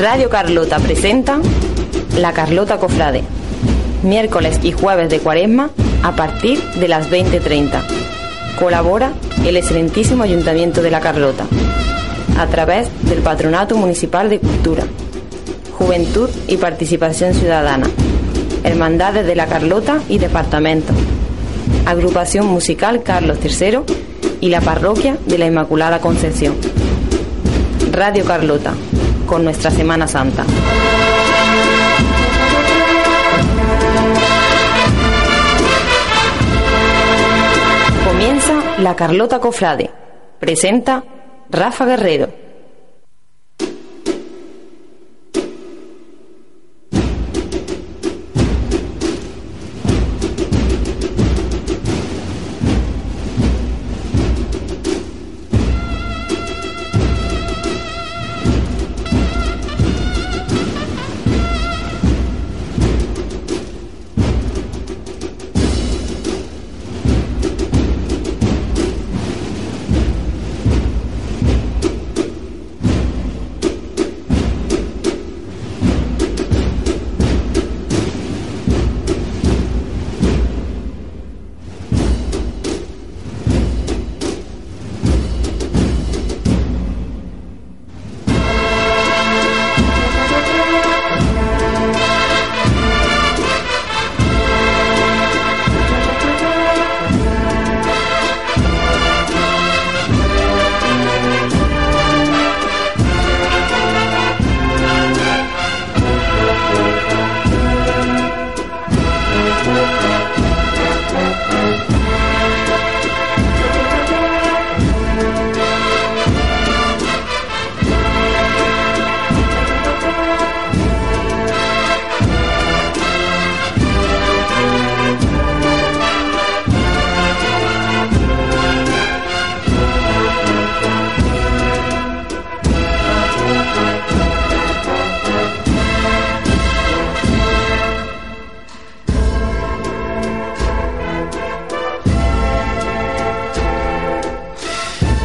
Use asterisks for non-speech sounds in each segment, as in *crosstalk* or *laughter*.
Radio Carlota presenta La Carlota Cofrade, miércoles y jueves de cuaresma a partir de las 20.30. Colabora el excelentísimo Ayuntamiento de La Carlota, a través del Patronato Municipal de Cultura, Juventud y Participación Ciudadana, Hermandades de La Carlota y Departamento, Agrupación Musical Carlos III y la Parroquia de la Inmaculada Concepción. Radio Carlota, con nuestra Semana Santa. Comienza la Carlota Cofrade. Presenta Rafa Guerrero.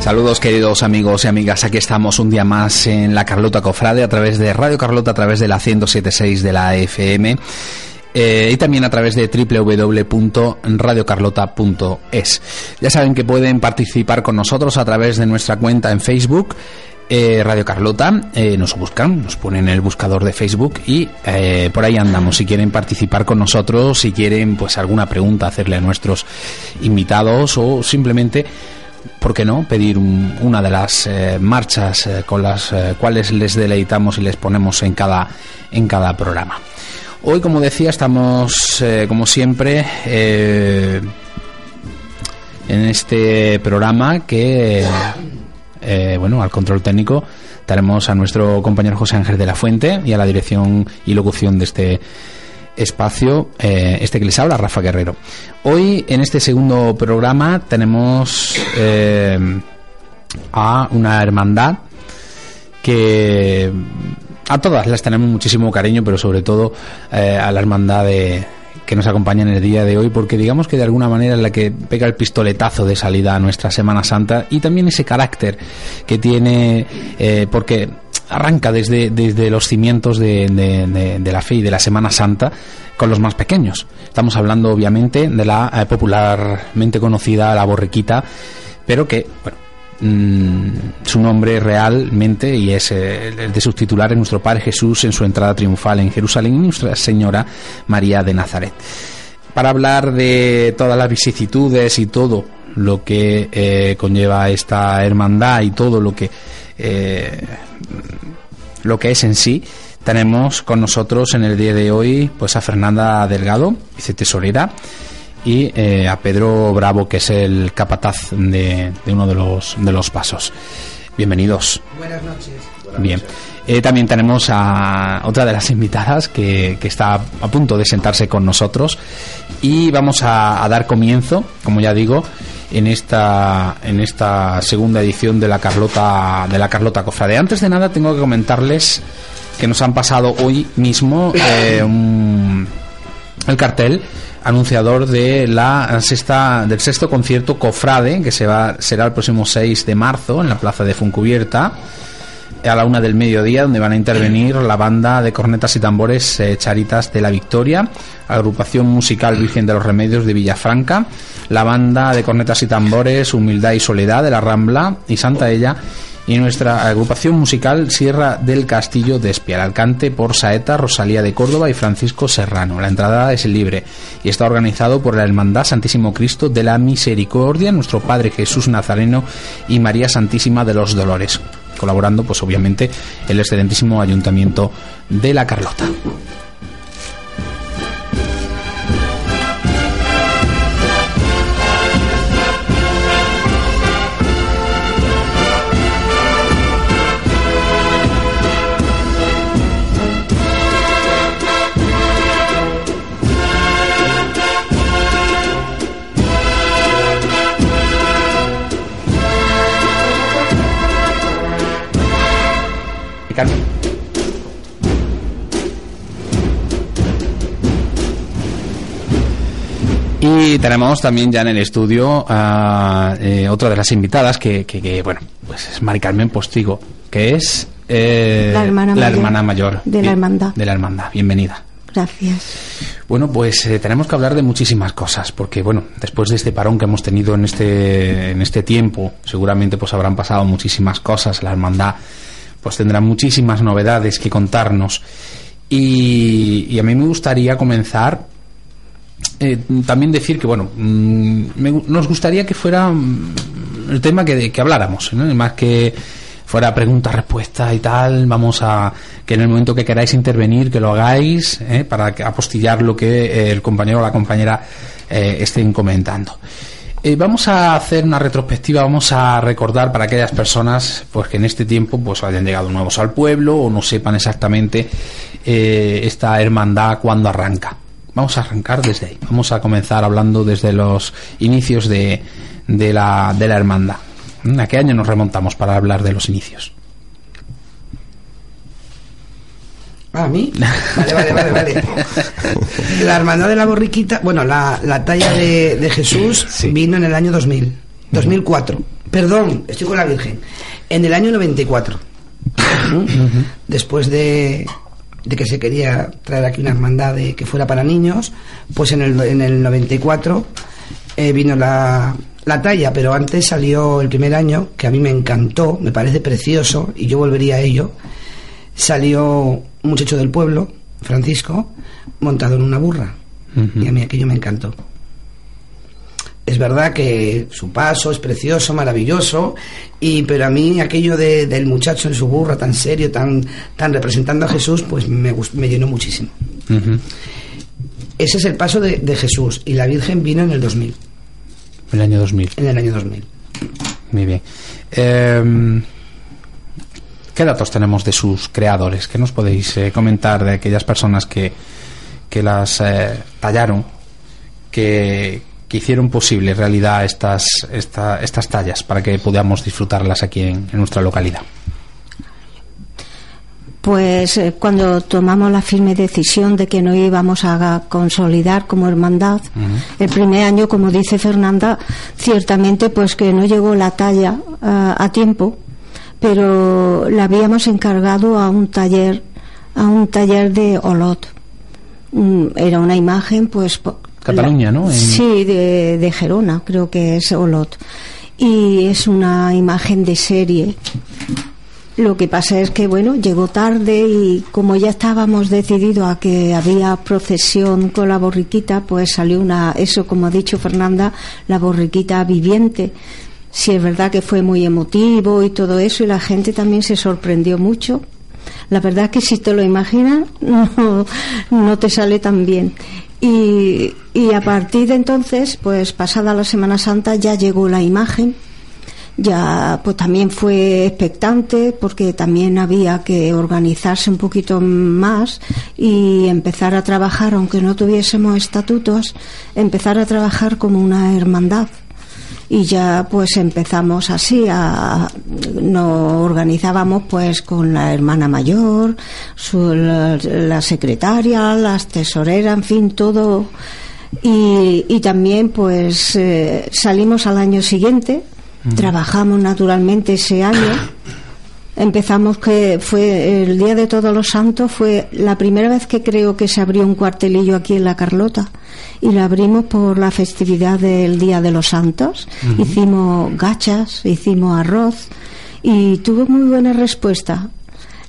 Saludos queridos amigos y amigas, aquí estamos un día más en la Carlota Cofrade a través de Radio Carlota, a través de la 107.6 de la FM eh, y también a través de www.radiocarlota.es. Ya saben que pueden participar con nosotros a través de nuestra cuenta en Facebook. Eh, Radio Carlota, eh, nos buscan, nos ponen en el buscador de Facebook y por ahí andamos. Si quieren participar con nosotros, si quieren pues alguna pregunta hacerle a nuestros invitados o simplemente ¿por qué no?, pedir una de las eh, marchas eh, con las eh, cuales les deleitamos y les ponemos en cada, en cada programa. Hoy, como decía, estamos, como siempre, en este programa que, bueno, al control técnico tenemos a nuestro compañero José Ángel de la Fuente y a la dirección y locución de este espacio, eh, este que les habla, Rafa Guerrero. Hoy, en este segundo programa, tenemos eh, a una hermandad que a todas las tenemos muchísimo cariño, pero sobre todo eh, a la hermandad de, que nos acompaña en el día de hoy, porque digamos que de alguna manera es la que pega el pistoletazo de salida a nuestra Semana Santa y también ese carácter que tiene, porque arranca desde, desde los cimientos de, la fe y de la Semana Santa con los más pequeños. Estamos hablando obviamente de la eh, popularmente conocida La Borriquita, pero que, bueno, mm, su nombre realmente y es eh, el de sus titulares nuestro Padre Jesús en su entrada triunfal en Jerusalén y Nuestra Señora María de Nazaret. Para hablar de todas las vicisitudes y todo lo que eh, conlleva esta hermandad y todo lo que lo que es en sí, tenemos con nosotros en el día de hoy pues a Fernanda Delgado, vicetesorera, y eh, a Pedro Bravo, que es el capataz de, de uno de los, de los pasos. Bienvenidos. Buenas noches. Bien. Eh, también tenemos a otra de las invitadas que, que está a punto de sentarse con nosotros y vamos a, a dar comienzo, como ya digo, en esta en esta segunda edición de la Carlota de la Carlota Cofrade. Antes de nada tengo que comentarles que nos han pasado hoy mismo eh, el cartel anunciador de la sexta del sexto concierto Cofrade que se va será el próximo 6 de marzo en la plaza de Funcubierta a la una del mediodía, donde van a intervenir la banda de cornetas y tambores eh, Charitas de la Victoria, agrupación musical Virgen de los Remedios de Villafranca, la banda de cornetas y tambores Humildad y Soledad de la Rambla y Santa Ella, y nuestra agrupación musical Sierra del Castillo de Espia, al cante por Saeta, Rosalía de Córdoba y Francisco Serrano. La entrada es libre y está organizado por la Hermandad Santísimo Cristo de la Misericordia, nuestro Padre Jesús Nazareno y María Santísima de los Dolores colaborando pues obviamente el excelentísimo ayuntamiento de la Carlota. Y tenemos también ya en el estudio a eh, otra de las invitadas que, que- que, bueno, pues es Mari Carmen Postigo, que es eh, La hermana mayor hermana mayor de la hermandad. De la hermandad. Bienvenida. Gracias. Bueno, pues eh, tenemos que hablar de muchísimas cosas, porque bueno, después de este parón que hemos tenido en este en este tiempo, seguramente pues habrán pasado muchísimas cosas. La hermandad pues tendrá muchísimas novedades que contarnos. Y, y a mí me gustaría comenzar eh, también decir que bueno, mm, nos gustaría que fuera mm, el tema que, que habláramos, ¿no? más que fuera pregunta-respuesta y tal, vamos a que en el momento que queráis intervenir, que lo hagáis, ¿eh? para apostillar lo que eh, el compañero o la compañera eh, estén comentando. Vamos a hacer una retrospectiva, vamos a recordar para aquellas personas pues que en este tiempo pues hayan llegado nuevos al pueblo o no sepan exactamente esta hermandad cuándo arranca. Vamos a arrancar desde ahí. Vamos a comenzar hablando desde los inicios de, de, la, de la hermandad. ¿A qué año nos remontamos para hablar de los inicios? ¿A mí? Vale, vale, vale, vale. *laughs* La hermandad de la borriquita, bueno, la, la talla de, de Jesús Sí. vino en el año 2000, 2004. Perdón, estoy con la Virgen. En el año 94. ¿Mm? Después de, de que se quería traer aquí una hermandad de, que fuera para niños, pues en el, en el 94 eh, vino la, la talla, pero antes salió el primer año, que a mí me encantó, me parece precioso, y yo volvería a ello. Salió un muchacho del pueblo, Francisco, montado en una burra. Y a mí aquello me encantó. Es verdad que su paso es precioso, maravilloso, y pero a mí aquello de- del muchacho en su burra tan serio, tan, tan representando a Jesús, pues me, llenó muchísimo. Ese es el paso de, de Jesús, y la Virgen vino en el 2000, El año 2000. en el año 2000. Muy bien. Eh, ¿Qué datos tenemos de sus creadores? ¿Qué nos podéis eh, comentar de aquellas personas que, que las eh, tallaron, que, que hicieron posible realidad estas, esta- estas tallas para que podamos disfrutarlas aquí en, en nuestra localidad? Pues eh, cuando tomamos la firme decisión de que no íbamos a consolidar como hermandad, el primer año, como dice Fernanda, ciertamente pues que no llegó la talla ah, a tiempo, pero la habíamos encargado a un taller, a un taller de Olot. Mm, Era una imagen, pues. Cataluña, ¿no? En- Sí, de, de Gerona, creo que es Olot. Y es una imagen de serie. Lo que pasa es que, bueno, llegó tarde y como ya estábamos decididos a que había procesión con la borriquita, pues salió una, eso como ha dicho Fernanda, la borriquita viviente. Sí, es verdad que fue muy emotivo y todo eso y la gente también se sorprendió mucho. La verdad es que si te lo imaginas, *laughs* no, no te sale tan bien. Y, y a partir de entonces, pues pasada la Semana Santa ya llegó la imagen. Ya pues también fue expectante porque también había que organizarse un poquito más y empezar a trabajar aunque no tuviésemos estatutos empezar a trabajar como una hermandad y ya pues empezamos así a nos organizábamos pues con la hermana mayor la, secretaria las tesoreras en fin todo. Y, y también pues eh, salimos al año siguiente Trabajamos naturalmente ese año. Empezamos que fue el Día de Todos los Santos, fue la primera vez que creo que se abrió un cuartelillo aquí en La Carlota y lo abrimos por la festividad del Día de los Santos. Hicimos gachas, hicimos arroz y tuvo muy buena respuesta.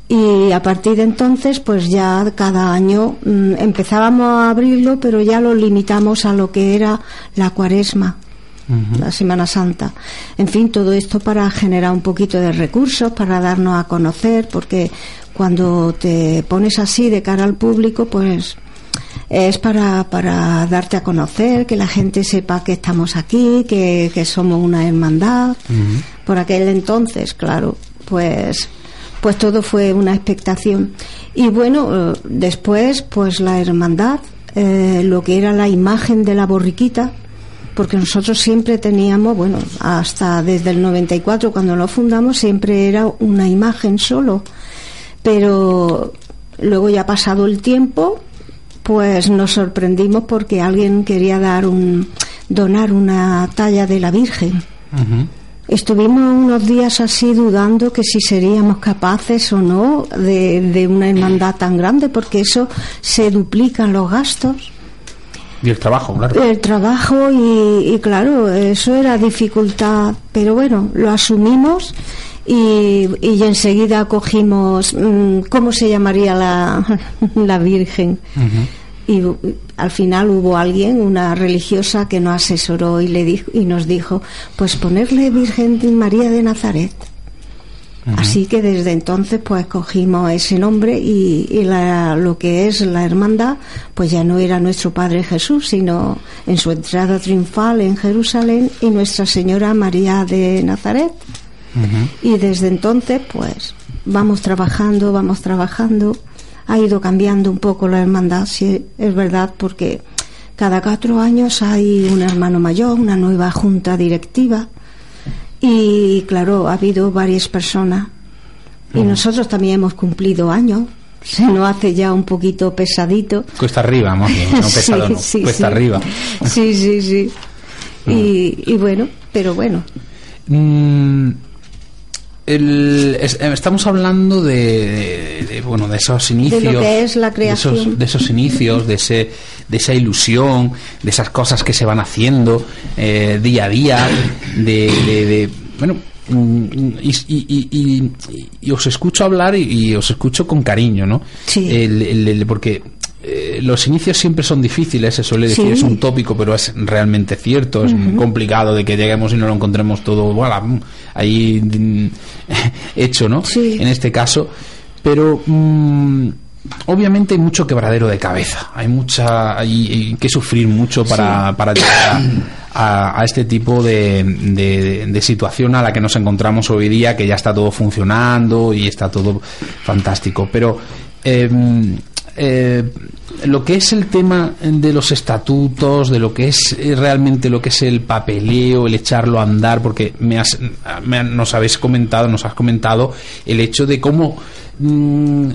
Y a partir de entonces, pues ya cada año mm, empezábamos a abrirlo, pero ya lo limitamos a lo que era la cuaresma la Semana Santa. En fin, todo esto para generar un poquito de recursos, para darnos a conocer, porque cuando te pones así de cara al público, pues es para, para darte a conocer, que la gente sepa que estamos aquí, que, somos una hermandad. Por aquel entonces, claro, pues pues todo fue una expectación. Y bueno, eh, después, pues la hermandad, eh, lo que era la imagen de la borriquita, porque nosotros siempre teníamos, bueno, hasta desde el 94 cuando lo fundamos siempre era una imagen solo, pero luego ya pasado el tiempo, pues nos sorprendimos porque alguien quería dar un donar una talla de la Virgen. Estuvimos unos días así dudando que si seríamos capaces o no de, de una hermandad tan grande, porque eso se duplican los gastos. Y el trabajo, claro. El trabajo y, claro, eso era dificultad, pero bueno, lo asumimos y, y enseguida cogimos, mm, ¿cómo se llamaría la, *laughs* la Virgen? Y al final hubo alguien, una religiosa, que nos asesoró y, le dijo, y nos dijo, pues ponerle Virgen María de Nazaret. Así que desde entonces pues cogimos ese nombre y, lo que es la hermandad pues ya no era nuestro Padre Jesús, sino en su entrada triunfal en Jerusalén y Nuestra Señora María de Nazaret. Y desde entonces pues vamos trabajando, vamos trabajando. Ha ido cambiando un poco la hermandad, sí, es verdad, porque cada cuatro años hay un hermano mayor, una nueva junta directiva y claro, ha habido varias personas. Y nosotros también hemos cumplido años. Se nos hace ya un poquito pesadito. Cuesta arriba, no *laughs* pesado, no. Cuesta arriba. Sí, sí, sí. Y, bueno, pero bueno. Mm, el, estamos hablando de, bueno de esos inicios de lo que es la creación de esos, inicios de ese de esa ilusión de esas cosas que se van haciendo eh, día a día de, bueno mm, y, y, os escucho hablar y, os escucho con cariño no sí. porque eh, los inicios siempre son difíciles, se suele decir, es un tópico, pero es realmente cierto, es muy complicado de que lleguemos y no lo encontremos todo bueno, ahí mm, *laughs* hecho, ¿no? En este caso, pero mm, obviamente hay mucho quebradero de cabeza, hay mucha, hay, que sufrir mucho para, para llegar a, este tipo de, de, situación a la que nos encontramos hoy día, que ya está todo funcionando y está todo fantástico, pero em, eh, lo que es el tema de los estatutos, de lo que es eh, realmente lo que es el papeleo, el echarlo a andar, porque me, nos habéis comentado, nos has comentado el hecho de cómo mm,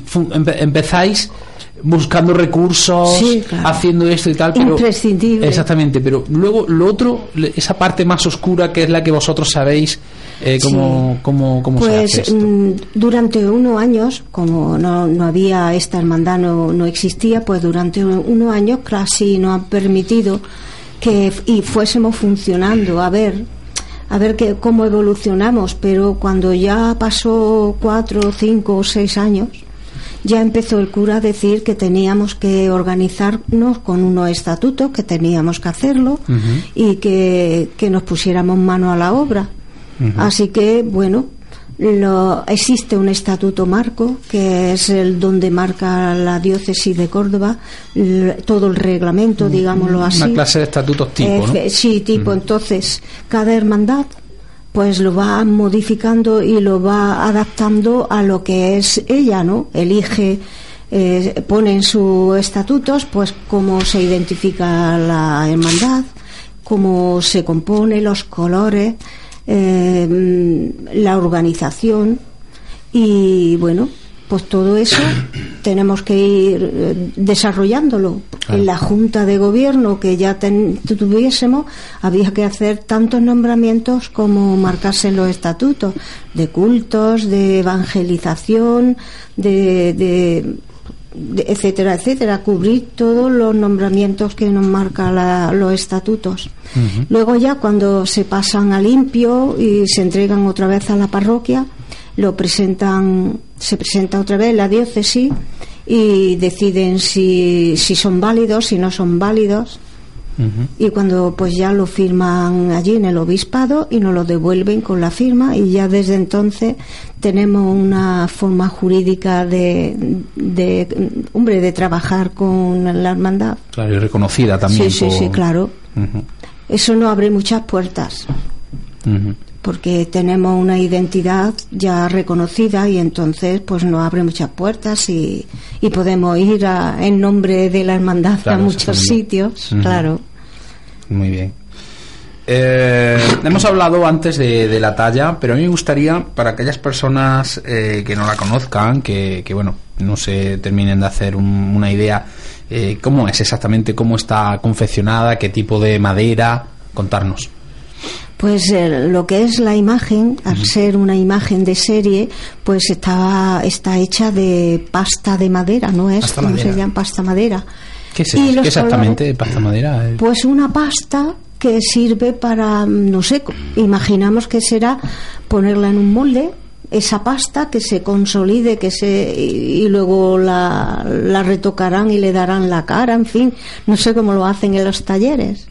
empezáis buscando recursos, haciendo esto y tal, pero imprescindible. Exactamente, pero luego lo otro, esa parte más oscura que es la que vosotros sabéis eh, cómo, cómo, cómo pues, se hace esto. Mm, durante unos años, como no, no había esta hermandad, no, no existía, pues durante unos años casi nos han permitido que y fuésemos funcionando, a ver a ver que, cómo evolucionamos, pero cuando ya pasó cuatro, cinco o seis años, ya empezó el cura a decir que teníamos que organizarnos con unos estatutos, que teníamos que hacerlo y que, nos pusiéramos mano a la obra. Así que, bueno, lo, existe un estatuto marco, que es el donde marca la diócesis de Córdoba todo el reglamento, digámoslo así. Una clase de estatutos tipo, ¿no? Sí, tipo. Entonces, cada hermandad pues lo va modificando y lo va adaptando a lo que es ella, ¿no? Elige, eh, pone en sus estatutos, pues cómo se identifica la hermandad, cómo se compone, los colores, eh, la organización y bueno, pues todo eso *coughs* tenemos que ir eh, desarrollándolo. En la Junta de Gobierno que ya tuviésemos, había que hacer tantos nombramientos como marcarse en los estatutos, de cultos, de evangelización, de, etcétera, etcétera, cubrir todos los nombramientos que nos marcan los estatutos. Luego ya cuando se pasan a limpio y se entregan otra vez a la parroquia, lo presentan, se presenta otra vez la diócesis y deciden si, si son válidos, si no son válidos. Y cuando pues ya lo firman allí en el obispado y nos lo devuelven con la firma y ya desde entonces tenemos una forma jurídica de, de hombre de trabajar con la hermandad. Claro, y reconocida también. Sí, sí, sí, claro. Eso no abre muchas puertas porque tenemos una identidad ya reconocida y entonces pues nos abre muchas puertas y, y podemos ir en nombre de la hermandad a muchos sitios, claro. Muy bien. Eh, hemos hablado antes de, la talla, pero a mí me gustaría, para aquellas personas eh, que no la conozcan, que, que, bueno, no se terminen de hacer una idea, eh, ¿cómo es exactamente? ¿Cómo está confeccionada? ¿Qué tipo de madera? Contarnos. Pues eh, lo que es la imagen, al ser una imagen de serie, pues está, está hecha de pasta de madera, ¿no es? Pasta se llama? Pasta madera. ¿Qué es ¿Qué exactamente pasta madera? Pues una pasta que sirve para, no sé, imaginamos que será ponerla en un molde, esa pasta que se consolide que se y, luego la, la, retocarán y le darán la cara en fin no sé cómo lo hacen en los talleres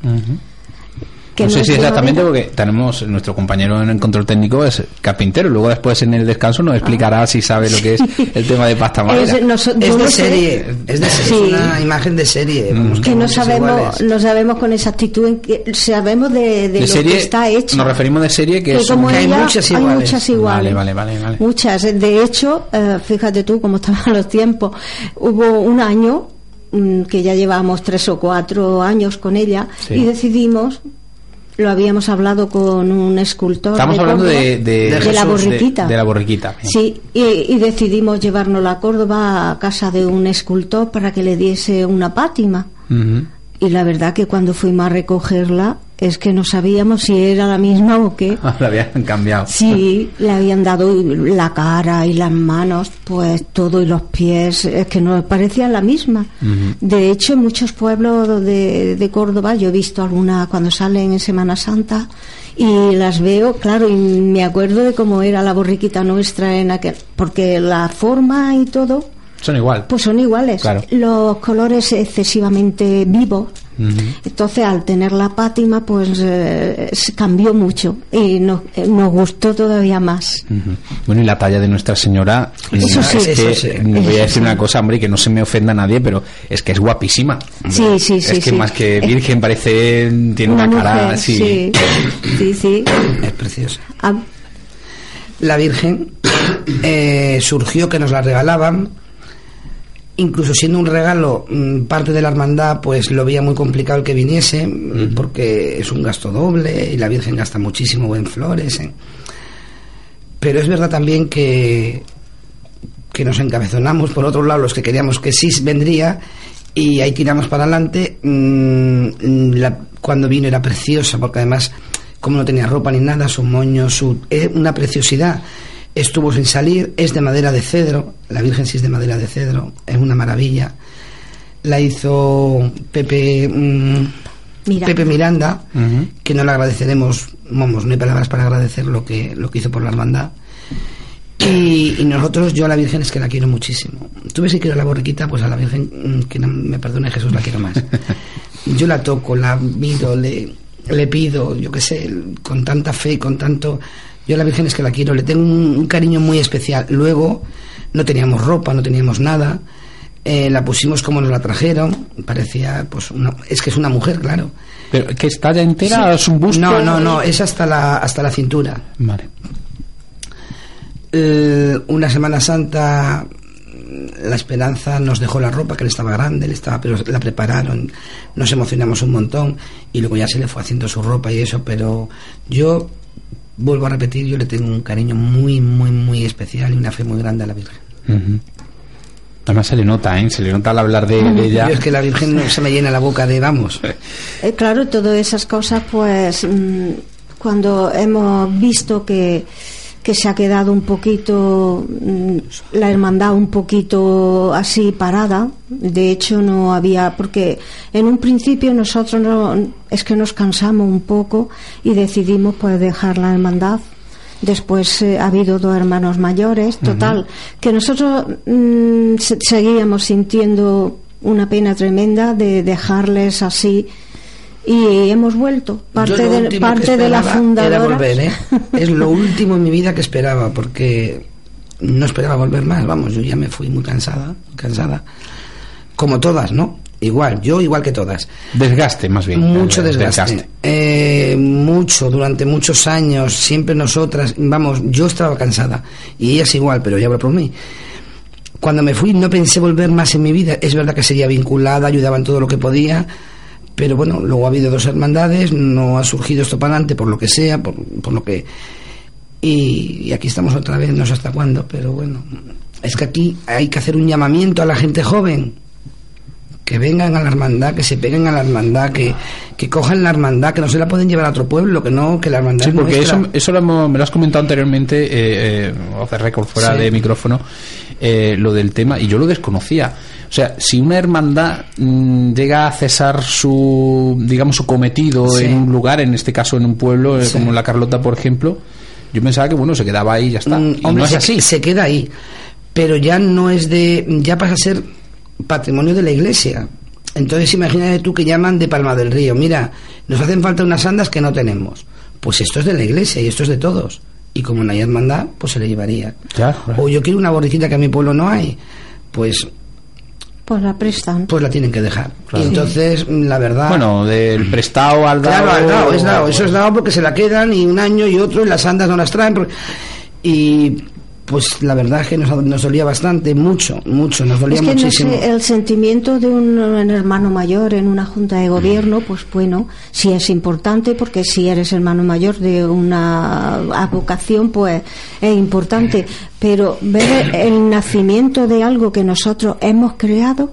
no, sé si exactamente porque tenemos nuestro compañero en el control técnico es carpintero luego después en el descanso nos explicará ah. si sabe lo que es *laughs* el tema de pasta madera. Es, de serie es, de una imagen de serie mm. que no sabemos no sabemos con exactitud en que sabemos de, de, lo que está hecho. nos referimos de serie que, hay muchas iguales, muchas iguales. Vale, vale, vale, muchas. De hecho eh, fíjate tú cómo estaban los tiempos. Hubo un año mm, que ya llevamos tres o cuatro años con ella y decidimos lo habíamos hablado con un escultor. Estamos hablando de, de, la borriquita. De, la borriquita. Sí, y, decidimos llevárnoslo a Córdoba a casa de un escultor para que le diese una pátima. Y la verdad que cuando fuimos a recogerla, es que no sabíamos si era la misma o qué. *laughs* la habían cambiado. Sí, le habían dado la cara y las manos, pues todo y los pies, es que no parecían la misma. De hecho, en muchos pueblos de, de Córdoba, yo he visto algunas cuando salen en Semana Santa y las veo, claro, y me acuerdo de cómo era la borriquita nuestra en aquel, porque la forma y todo son igual. Pues son iguales. Los colores excesivamente vivos. Entonces, al tener la pátima, pues eh, cambió mucho y nos, eh, nos gustó todavía más. Bueno, y la talla de Nuestra Señora, eso sí, es que, voy a decir una cosa, hombre, que no se me ofenda a nadie, pero es que es guapísima. Sí, sí, sí. Es que más que virgen parece, tiene una, cara así. Sí, sí, sí. Es preciosa. Ah. La Virgen *coughs* eh, surgió que nos la regalaban incluso siendo un regalo mm, parte de la hermandad pues lo veía muy complicado el que viniese porque es un gasto doble y la Virgen gasta muchísimo en flores ¿eh? pero es verdad también que que nos encabezonamos por otro lado los que queríamos que sí vendría y ahí tiramos para adelante mm, cuando vino era preciosa porque además como no tenía ropa ni nada su moño su eh, una preciosidad estuvo sin salir, es de madera de cedro, la Virgen sí es de madera de cedro, es una maravilla. La hizo Pepe, mm, Miranda. Pepe Miranda, que no le agradeceremos, vamos, no hay palabras para agradecer lo que, lo que hizo por la hermandad. Y, nosotros, yo a la Virgen es que la quiero muchísimo. Tú ves si quiero la borriquita, pues a la Virgen, mm, que no, me perdone Jesús, la quiero más. *laughs* Yo la toco, la miro, le, le pido, yo qué sé, con tanta fe, con tanto Yo a la Virgen es que la quiero, le tengo un, un cariño muy especial. Luego no teníamos ropa, no teníamos nada. Eh, la pusimos como nos la trajeron. Parecía, pues, una- es que es una mujer, claro. ¿Pero que está ya entera? ¿Es un busto? No, no, no, es hasta la, hasta la cintura. Vale. Eh, una Semana Santa la esperanza nos dejó la ropa que le estaba grande, le estaba, pero la prepararon, nos emocionamos un montón y luego ya se le fue haciendo su ropa y eso, pero yo vuelvo a repetir, yo le tengo un cariño muy, muy, muy especial y una fe muy grande a la Virgen. Ujú. Además se le nota, ¿eh? Se le nota al hablar de, de ella. Yo es que la Virgen no se me llena la boca de vamos. *laughs* Eh, claro, todas esas cosas, pues mm, cuando hemos visto que, que se ha quedado un poquito, mm, la hermandad un poquito así parada, de hecho no había, porque en un principio nosotros no, es que nos cansamos un poco y decidimos pues dejar la hermandad. Después eh, ha habido dos hermanos mayores, total, que nosotros mm, se- seguíamos sintiendo una pena tremenda de dejarles así y hemos vuelto. Parte, de, parte de la fundadora. Era volver, ¿eh? Es lo *laughs* último en mi vida que esperaba, porque no esperaba volver más. Vamos, yo ya me fui muy cansada, cansada. Como todas, ¿no? Igual, yo igual que todas. Desgaste, más bien. Mucho Eh, desgaste. Eh, mucho, durante muchos años, siempre nosotras, vamos, yo estaba cansada. Y ellas igual, pero ya hablo por mí. Cuando me fui no pensé volver más en mi vida. Es verdad que seguía vinculada, ayudaba en todo lo que podía. Pero bueno, luego ha habido dos hermandades, no ha surgido esto para adelante por lo que sea, por, por lo que... Y, y aquí estamos otra vez, no sé hasta cuándo, pero bueno. Es que aquí hay que hacer un llamamiento a la gente joven que vengan a la hermandad, que se peguen a la hermandad, que, que cojan la hermandad, que no se la pueden llevar a otro pueblo, que no, que la hermandad Sí, porque nuestra. eso, eso lo hemos- me lo has comentado anteriormente, eh, eh, record, fuera Sí. de micrófono, eh, lo del tema, y yo lo desconocía. O sea, si una hermandad mm, llega a cesar su, digamos, su cometido Sí. en un lugar, en este caso en un pueblo, eh, Sí. como la Carlota, por ejemplo, yo pensaba que, bueno, se quedaba ahí y ya está. Mm, Y hombre, no es así. se queda ahí, pero ya no es de, ya pasa a ser patrimonio de la iglesia. Entonces imagínate tú que llaman de Palma del Río, mira, nos hacen falta unas andas que no tenemos. Pues esto es de la iglesia y esto es de todos. Y como hay hermandad, pues se le llevaría. Claro. O yo quiero una borriquita que a mi pueblo no hay, pues, Pues la prestan. pues la tienen que dejar. Claro. Y entonces, la verdad... Bueno, del prestado al dado. Claro, al dado, es dado, eso es dado porque se la quedan y un año y otro y las andas no las traen. porque- Y pues la verdad es que nos, nos dolía bastante, mucho, mucho, nos dolía Es que no muchísimo. sé, el sentimiento de un, un hermano mayor en una junta de gobierno, pues bueno, sí es importante, porque si eres hermano mayor de una vocación, pues es importante. Pero ver el nacimiento de algo que nosotros hemos creado,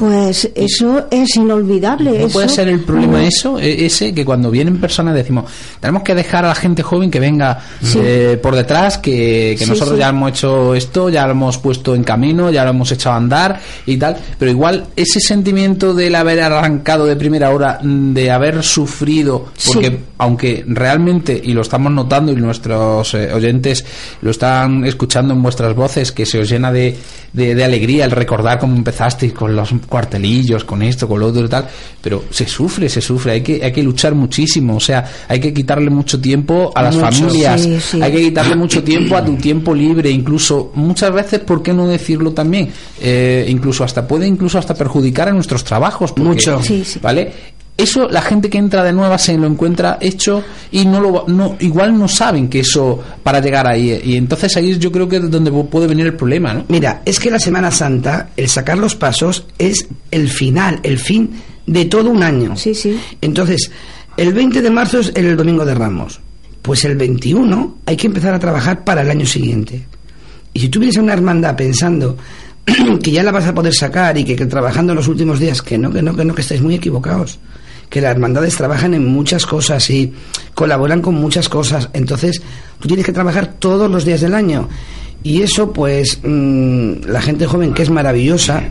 pues eso es inolvidable. ¿No eso- puede ser el problema eso, e- ese, que cuando vienen personas decimos, tenemos que dejar a la gente joven que venga eh, por detrás, que, que Sí, nosotros sí. ya hemos hecho esto, ya lo hemos puesto en camino, ya lo hemos echado a andar y tal, pero igual ese sentimiento del haber arrancado de primera hora, mm, de haber sufrido, porque. Aunque realmente, y lo estamos notando y nuestros eh, oyentes lo están escuchando en vuestras voces, que se os llena de, de, de alegría el recordar cómo empezasteis con los cuartelillos, con esto, con lo otro y tal, pero se sufre, se sufre, hay que, hay que luchar muchísimo, o sea, hay que quitarle mucho tiempo a las Mucho. familias, Sí, sí. hay que quitarle mucho tiempo a tu tiempo libre, incluso muchas veces, ¿por qué no decirlo también? Eh, incluso hasta puede incluso hasta perjudicar a nuestros trabajos, porque- Mucho. Sí, sí. ¿vale? Eso la gente que entra de nueva se lo encuentra hecho y no lo no igual no saben que eso para llegar ahí y entonces ahí yo creo que es donde puede venir el problema, ¿no? Mira, es que la Semana Santa, el sacar los pasos, es el final, el fin de todo un año. Sí, sí. Entonces, el 20 de marzo es el domingo de Ramos. Pues el 21 hay que empezar a trabajar para el año siguiente. Y si tú vienes a una hermandad pensando *clears throat* que ya la vas a poder sacar y que, que trabajando los últimos días, que no, que no, que no, que estáis muy equivocados. Que las hermandades trabajan en muchas cosas y colaboran con muchas cosas. Entonces, tú tienes que trabajar todos los días del año. Y eso, pues, mm, la gente joven que es maravillosa,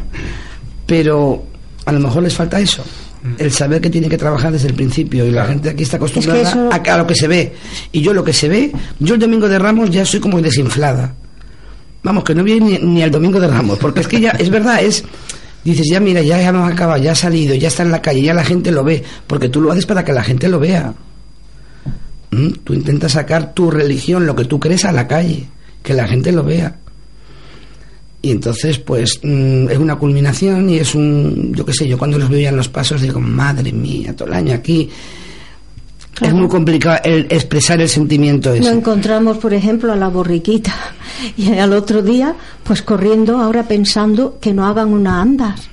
pero a lo mejor les falta eso. El saber que tiene que trabajar desde el principio y la gente aquí está acostumbrada eso- a, a lo que se ve. Y yo lo que se ve, yo el domingo de Ramos ya soy como desinflada. Vamos, que no viene ni, ni el domingo de Ramos, porque es que ya, es verdad, es. Dices, ya mira, ya hemos acabado, ya ha salido, ya está en la calle, ya la gente lo ve, porque tú lo haces para que la gente lo vea. ¿Mm? Tú intentas sacar tu religión, lo que tú crees, a la calle, que la gente lo vea. Y entonces, pues, mm, es una culminación y es un, yo qué sé, yo cuando los veo ya en los pasos digo, madre mía, todo el aquí. Es muy complicado el expresar el sentimiento ese. Lo encontramos, por ejemplo, a la borriquita y al otro día, pues corriendo, ahora pensando que no hagan una andas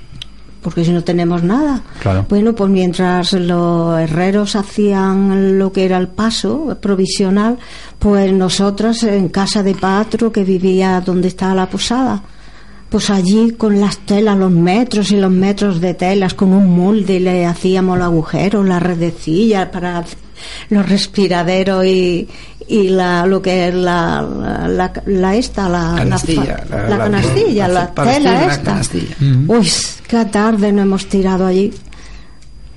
porque si no tenemos nada. Bueno, pues mientras los herreros hacían lo que era el paso provisional, pues nosotras en casa de Patro, que vivía donde estaba la posada, pues allí con las telas, los metros y los metros de telas, con un molde le hacíamos los agujeros, las redecillas para los respiraderos y, y la, lo que es la, la, la, esta, la canastilla, la, la, canastilla, la, tela esta. Uy, qué tarde no hemos tirado allí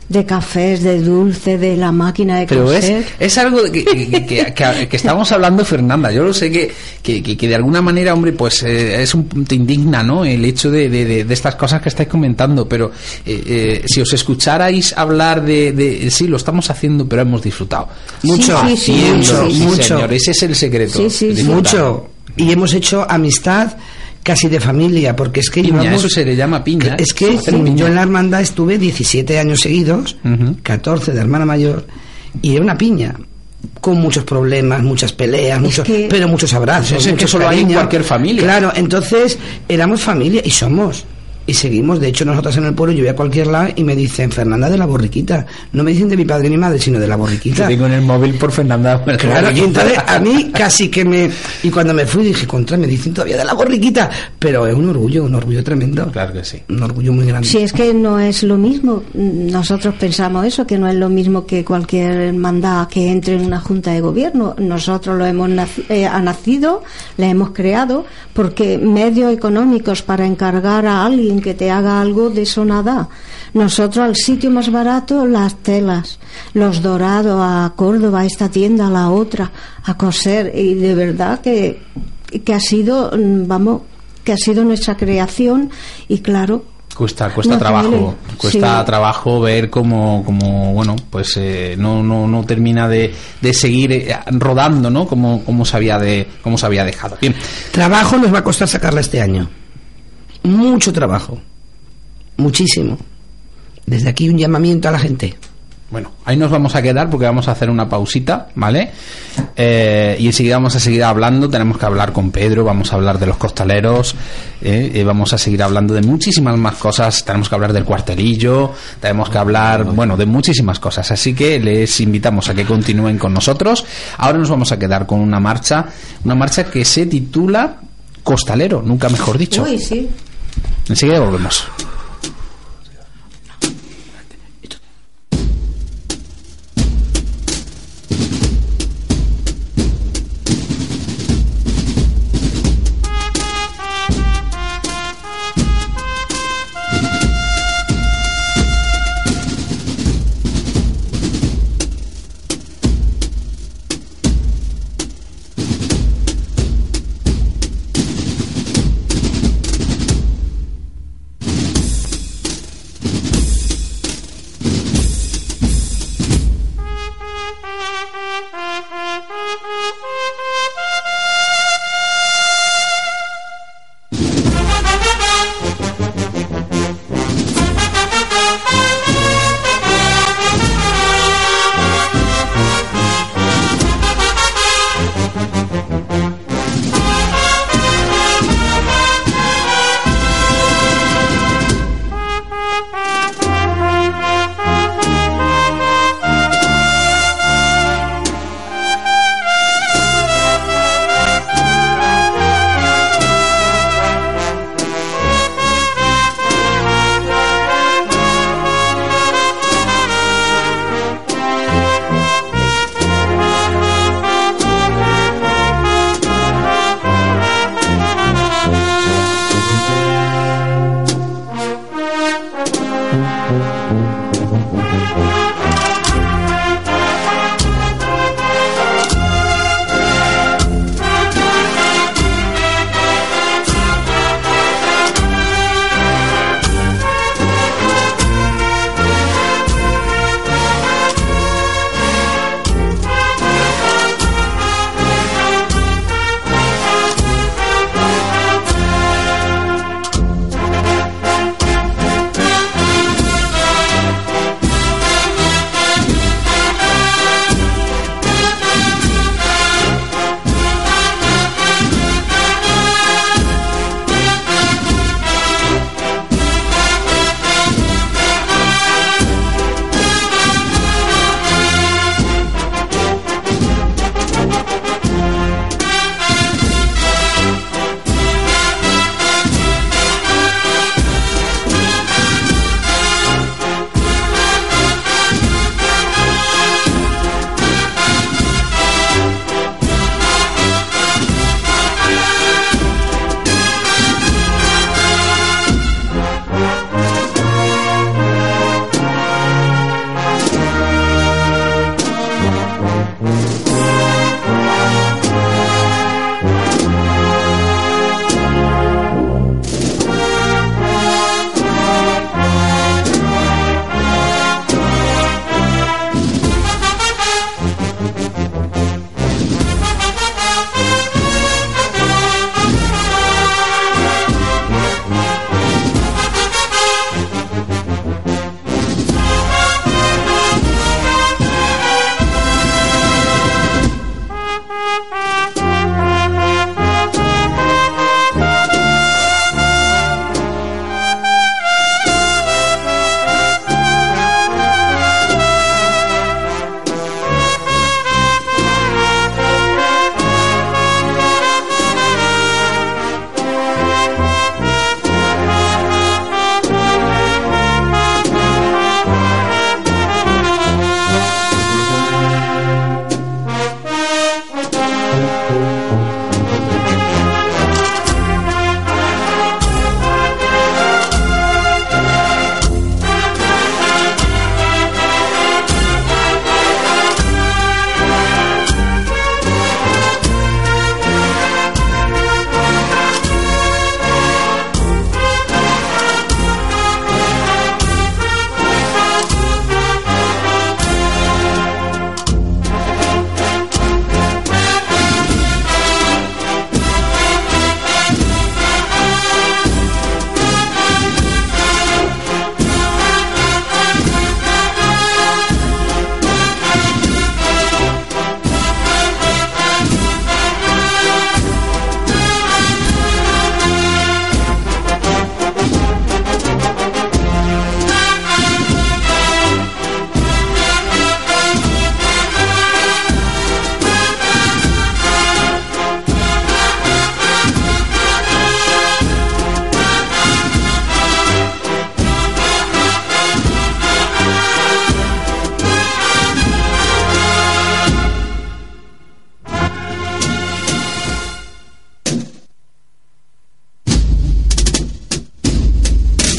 de cafés, de dulce, de la máquina de Pero es, es algo que, que, que, estamos hablando, Fernanda. Yo lo sé que, que, de alguna manera, hombre, pues eh, es un punto indigna, ¿no? El hecho de, de, de, estas cosas que estáis comentando. Pero eh, eh, si os escucharais hablar de, de, Sí, lo estamos haciendo, pero hemos disfrutado. Mucho, mucho, mucho. Ese es el secreto. Mucho. Y hemos hecho amistad casi de familia, porque es que piña, eso se le llama piña. Es que yo en la hermandad estuve 17 años seguidos, 14 de hermana mayor, y era una piña con muchos problemas, muchas peleas, muchos, pero muchos abrazos. Es que solo hay en cualquier familia. Claro, entonces éramos familia y somos y seguimos. De hecho, nosotros en el pueblo, yo voy a cualquier lado y me dicen Fernanda de la Borriquita. No me dicen de mi padre ni madre, sino de la Borriquita. Te digo en el móvil por Fernanda. Claro, y entonces a mí casi que me. Y cuando me fui dije, contra, me dicen todavía de la Borriquita. Pero es un orgullo, un orgullo tremendo. Claro que sí. Un orgullo muy grande. Sí, es que no es lo mismo. Nosotros pensamos eso, que no es lo mismo que cualquier hermandad que entre en una junta de gobierno. Nosotros lo hemos eh, ha nacido, la hemos creado, porque medios económicos para encargar a alguien que te haga algo de eso nada. Nosotros al sitio más barato las telas, los dorados a Córdoba, a esta tienda, a la otra, a coser. Y de verdad que, que ha sido, mm, vamos, que ha sido nuestra creación y claro, cuesta cuesta trabajo cuesta trabajo ver cómo, cómo bueno pues eh, no, no, no termina de, de seguir eh, rodando no como, como se había de como se había dejado. Bien. Trabajo nos va a costar sacarla este año mucho trabajo, muchísimo. Desde aquí un llamamiento a la gente. Bueno, ahí nos vamos a quedar porque vamos a hacer una pausita, ¿vale? Eh, y enseguida vamos a seguir hablando. Tenemos que hablar con Pedro, vamos a hablar de los costaleros, eh, vamos a seguir hablando de muchísimas más cosas. Tenemos que hablar del cuartelillo, tenemos que hablar, bueno, de muchísimas cosas. Así que les invitamos a que continúen con nosotros. Ahora nos vamos a quedar con una marcha, una marcha que se titula Costalero, nunca mejor dicho. Uy, sí. Enseguida volvemos.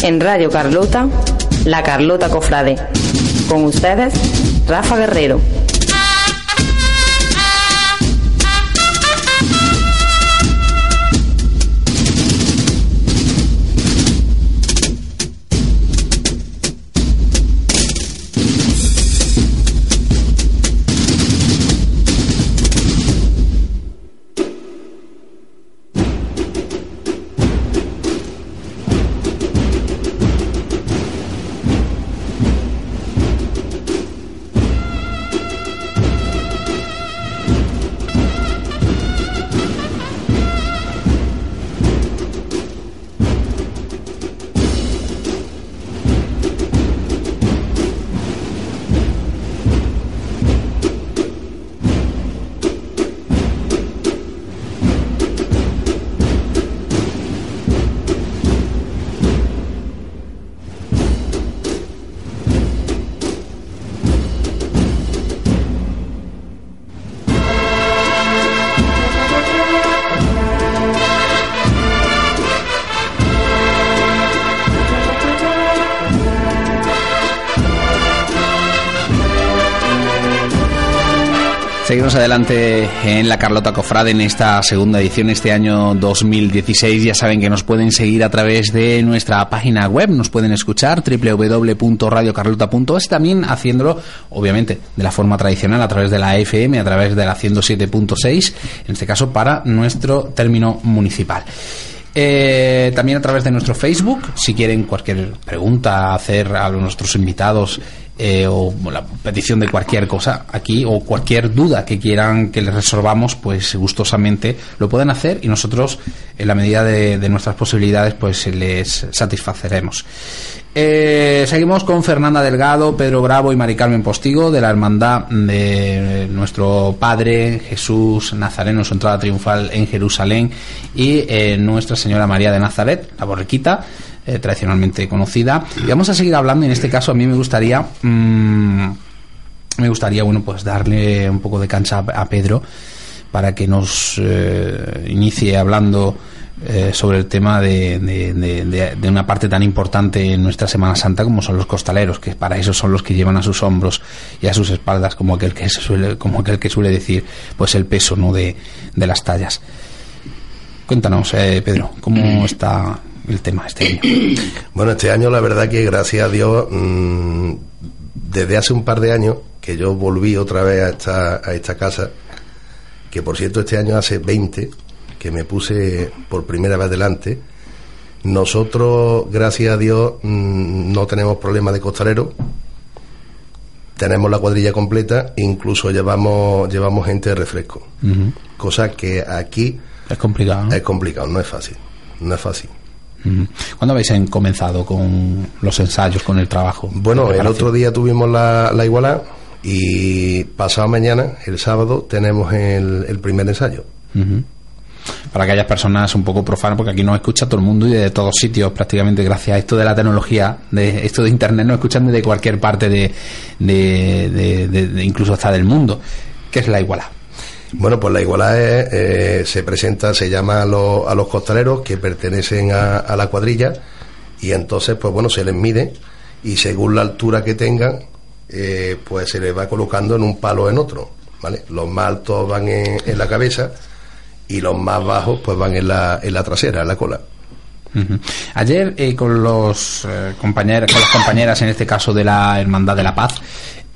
En Radio Carlota, La Carlota Cofrade. Con ustedes, Rafa Guerrero. Adelante en la Carlota Cofrade en esta segunda edición, este año 2016. Ya saben que nos pueden seguir a través de nuestra página web, nos pueden escuchar www.radiocarlota.es, también haciéndolo, obviamente, de la forma tradicional, a través de la FM, a través de la 107.6, en este caso para nuestro término municipal. Eh, también a través de nuestro Facebook, si quieren cualquier pregunta hacer a nuestros invitados eh, o la petición de cualquier cosa aquí o cualquier duda que quieran que les resolvamos, pues gustosamente lo pueden hacer y nosotros, en la medida de, de nuestras posibilidades, pues les satisfaceremos. Eh, seguimos con Fernanda Delgado, Pedro Bravo y Mari Carmen Postigo de la Hermandad de nuestro Padre Jesús Nazareno, su entrada triunfal en Jerusalén y eh, Nuestra Señora María de Nazaret, la borriquita, eh, tradicionalmente conocida. Y vamos a seguir hablando, en este caso a mí me gustaría... mm, me gustaría, bueno, pues darle un poco de cancha a, a Pedro para que nos eh, inicie hablando eh, sobre el tema de, de- de- de- de una parte tan importante en nuestra Semana Santa como son los costaleros, que para eso son los que llevan a sus hombros y a sus espaldas, como aquel que se suele, como aquel que suele decir, pues el peso no de, de las tallas. Cuéntanos, eh, Pedro, cómo *clears throat* está el tema este año. *clears throat* Bueno, este año la verdad que gracias a Dios, mm, desde hace un par de años que yo volví otra vez a esta, a esta casa, que por cierto este año hace 20 que me puse por primera vez delante, nosotros, gracias a Dios, mm, no tenemos problema de costalero, tenemos la cuadrilla completa, incluso llevamos, llevamos gente de refresco, cosa que aquí Es complicado. ¿no? es complicado, no es fácil, no es fácil. ¿Cuándo habéis en- comenzado con los ensayos, con el trabajo? Bueno, el otro día tuvimos la, la igualdad y pasado mañana, el sábado, tenemos el, el primer ensayo. Ujú. Para aquellas personas un poco profanas, porque aquí nos escucha todo el mundo y de todos sitios, prácticamente gracias a esto de la tecnología, de esto de internet, nos escuchan desde cualquier parte de, de- de- de- de- incluso hasta del mundo. ¿Qué es la iguala? Bueno, pues la igualdad es, eh, se presenta, se llama a, los- a los costaleros que pertenecen a, a la cuadrilla y entonces, pues bueno, se les mide y según la altura que tengan, eh, pues se les va colocando en un palo o en otro, ¿vale? Los más altos van en, la cabeza y los más bajos pues van en la, en la trasera, en la cola. Ayer eh, con los eh, compañeros, con las compañeras en este caso de la Hermandad de la Paz,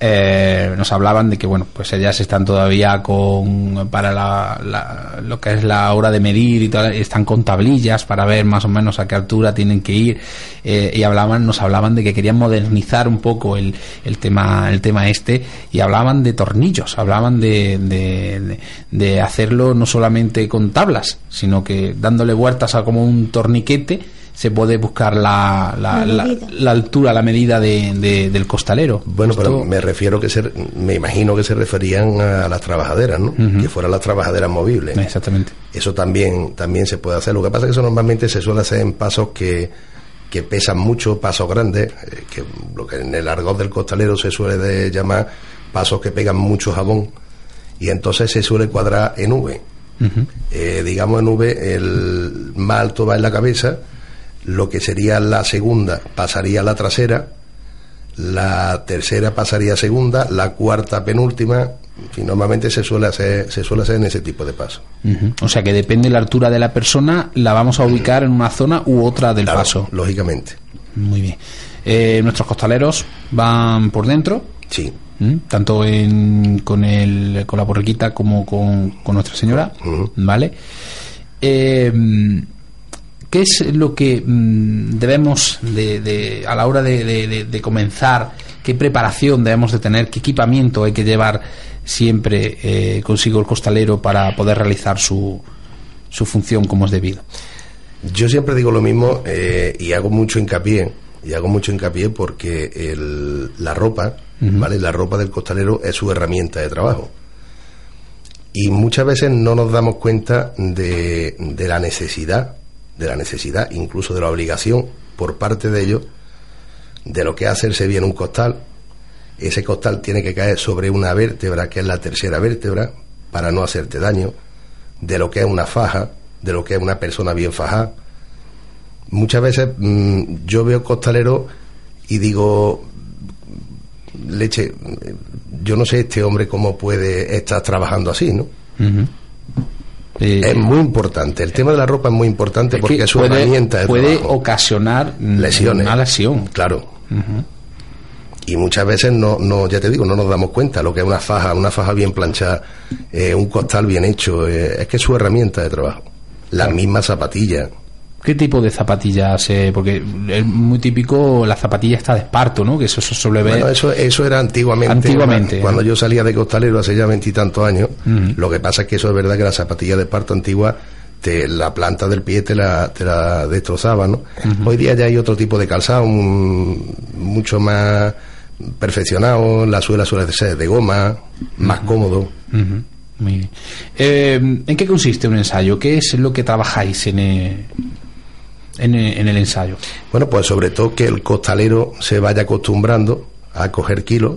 eh, nos hablaban de que bueno, pues ellas están todavía con para la, la- lo que es la hora de medir y tal, están con tablillas para ver más o menos a qué altura tienen que ir eh, y hablaban, nos hablaban de que querían modernizar un poco el, el tema el tema este y hablaban de tornillos, hablaban de, de, de- de hacerlo no solamente con tablas, sino que dándole vueltas a como un torniquete se puede buscar la, la, La la- medida. la altura, la medida de, de- del costalero. Bueno, pero me refiero que se, me imagino que se referían a las trabajaderas, ¿no? Que fueran las trabajaderas movibles. Exactamente. Eso también, también se puede hacer. Lo que pasa es que eso normalmente se suele hacer en pasos que, que pesan mucho, pasos grandes, eh, que lo que en el argot del costalero se suele de llamar pasos que pegan mucho jabón, y entonces se suele cuadrar en V. Eh, digamos en V, el más alto va en la cabeza, lo que sería la segunda pasaría a la trasera, la tercera pasaría a segunda, la cuarta penúltima, y normalmente se suele hacer, se suele hacer en ese tipo de paso. O sea que depende de la altura de la persona, la vamos a ubicar en una zona u otra del Claro, paso. Lógicamente, Muy bien. Eh, nuestros costaleros van por dentro, sí. ¿m? tanto en, con, el, con la borriquita como con, con Nuestra Señora. ¿vale? Eh, ¿Qué es lo que mm, debemos de, de- a la hora de, de- de- de comenzar? ¿Qué preparación debemos de tener? ¿Qué equipamiento hay que llevar siempre eh, consigo el costalero para poder realizar su, su función como es debido? Yo siempre digo lo mismo eh, y hago mucho hincapié, y hago mucho hincapié porque el- la ropa, ¿vale? La ropa del costalero es su herramienta de trabajo. Y muchas veces no nos damos cuenta de, de la necesidad, de la necesidad, incluso de la obligación por parte de ellos, de lo que es hacerse bien un costal. Ese costal tiene que caer sobre una vértebra, que es la tercera vértebra, para no hacerte daño, de lo que es una faja, de lo que es una persona bien fajada. Muchas veces mm, yo veo costaleros y digo, leche, yo no sé este hombre cómo puede estar trabajando así, ¿no? Eh, Es muy importante. El tema de la ropa es muy importante es porque que es su puede, herramienta de puede trabajo. ocasionar lesiones. una lesión. Claro. Y muchas veces no, no, ya te digo, no nos damos cuenta lo que es una faja, una faja bien planchada, eh, un costal bien hecho, eh, es que es su herramienta de trabajo. Las mismas zapatillas. ¿Qué tipo de zapatillas? eh, porque es muy típico la zapatilla está de esparto, ¿no? Que eso se suele ver. Bueno, eso, eso era antiguamente. Antiguamente, Cuando yo salía de costalero hace ya veintitantos años, lo que pasa es que eso es verdad que la zapatilla de parto antigua, te, la planta del pie te la, te la destrozaba, ¿no? Hoy día ya hay otro tipo de calzado, un- mucho más perfeccionado, la suela suele ser de goma, más cómodo. Muy bien. Eh, ¿En qué consiste un ensayo? ¿Qué es lo que trabajáis en el, en el, en el ensayo? Bueno, pues sobre todo que el costalero se vaya acostumbrando a coger kilos,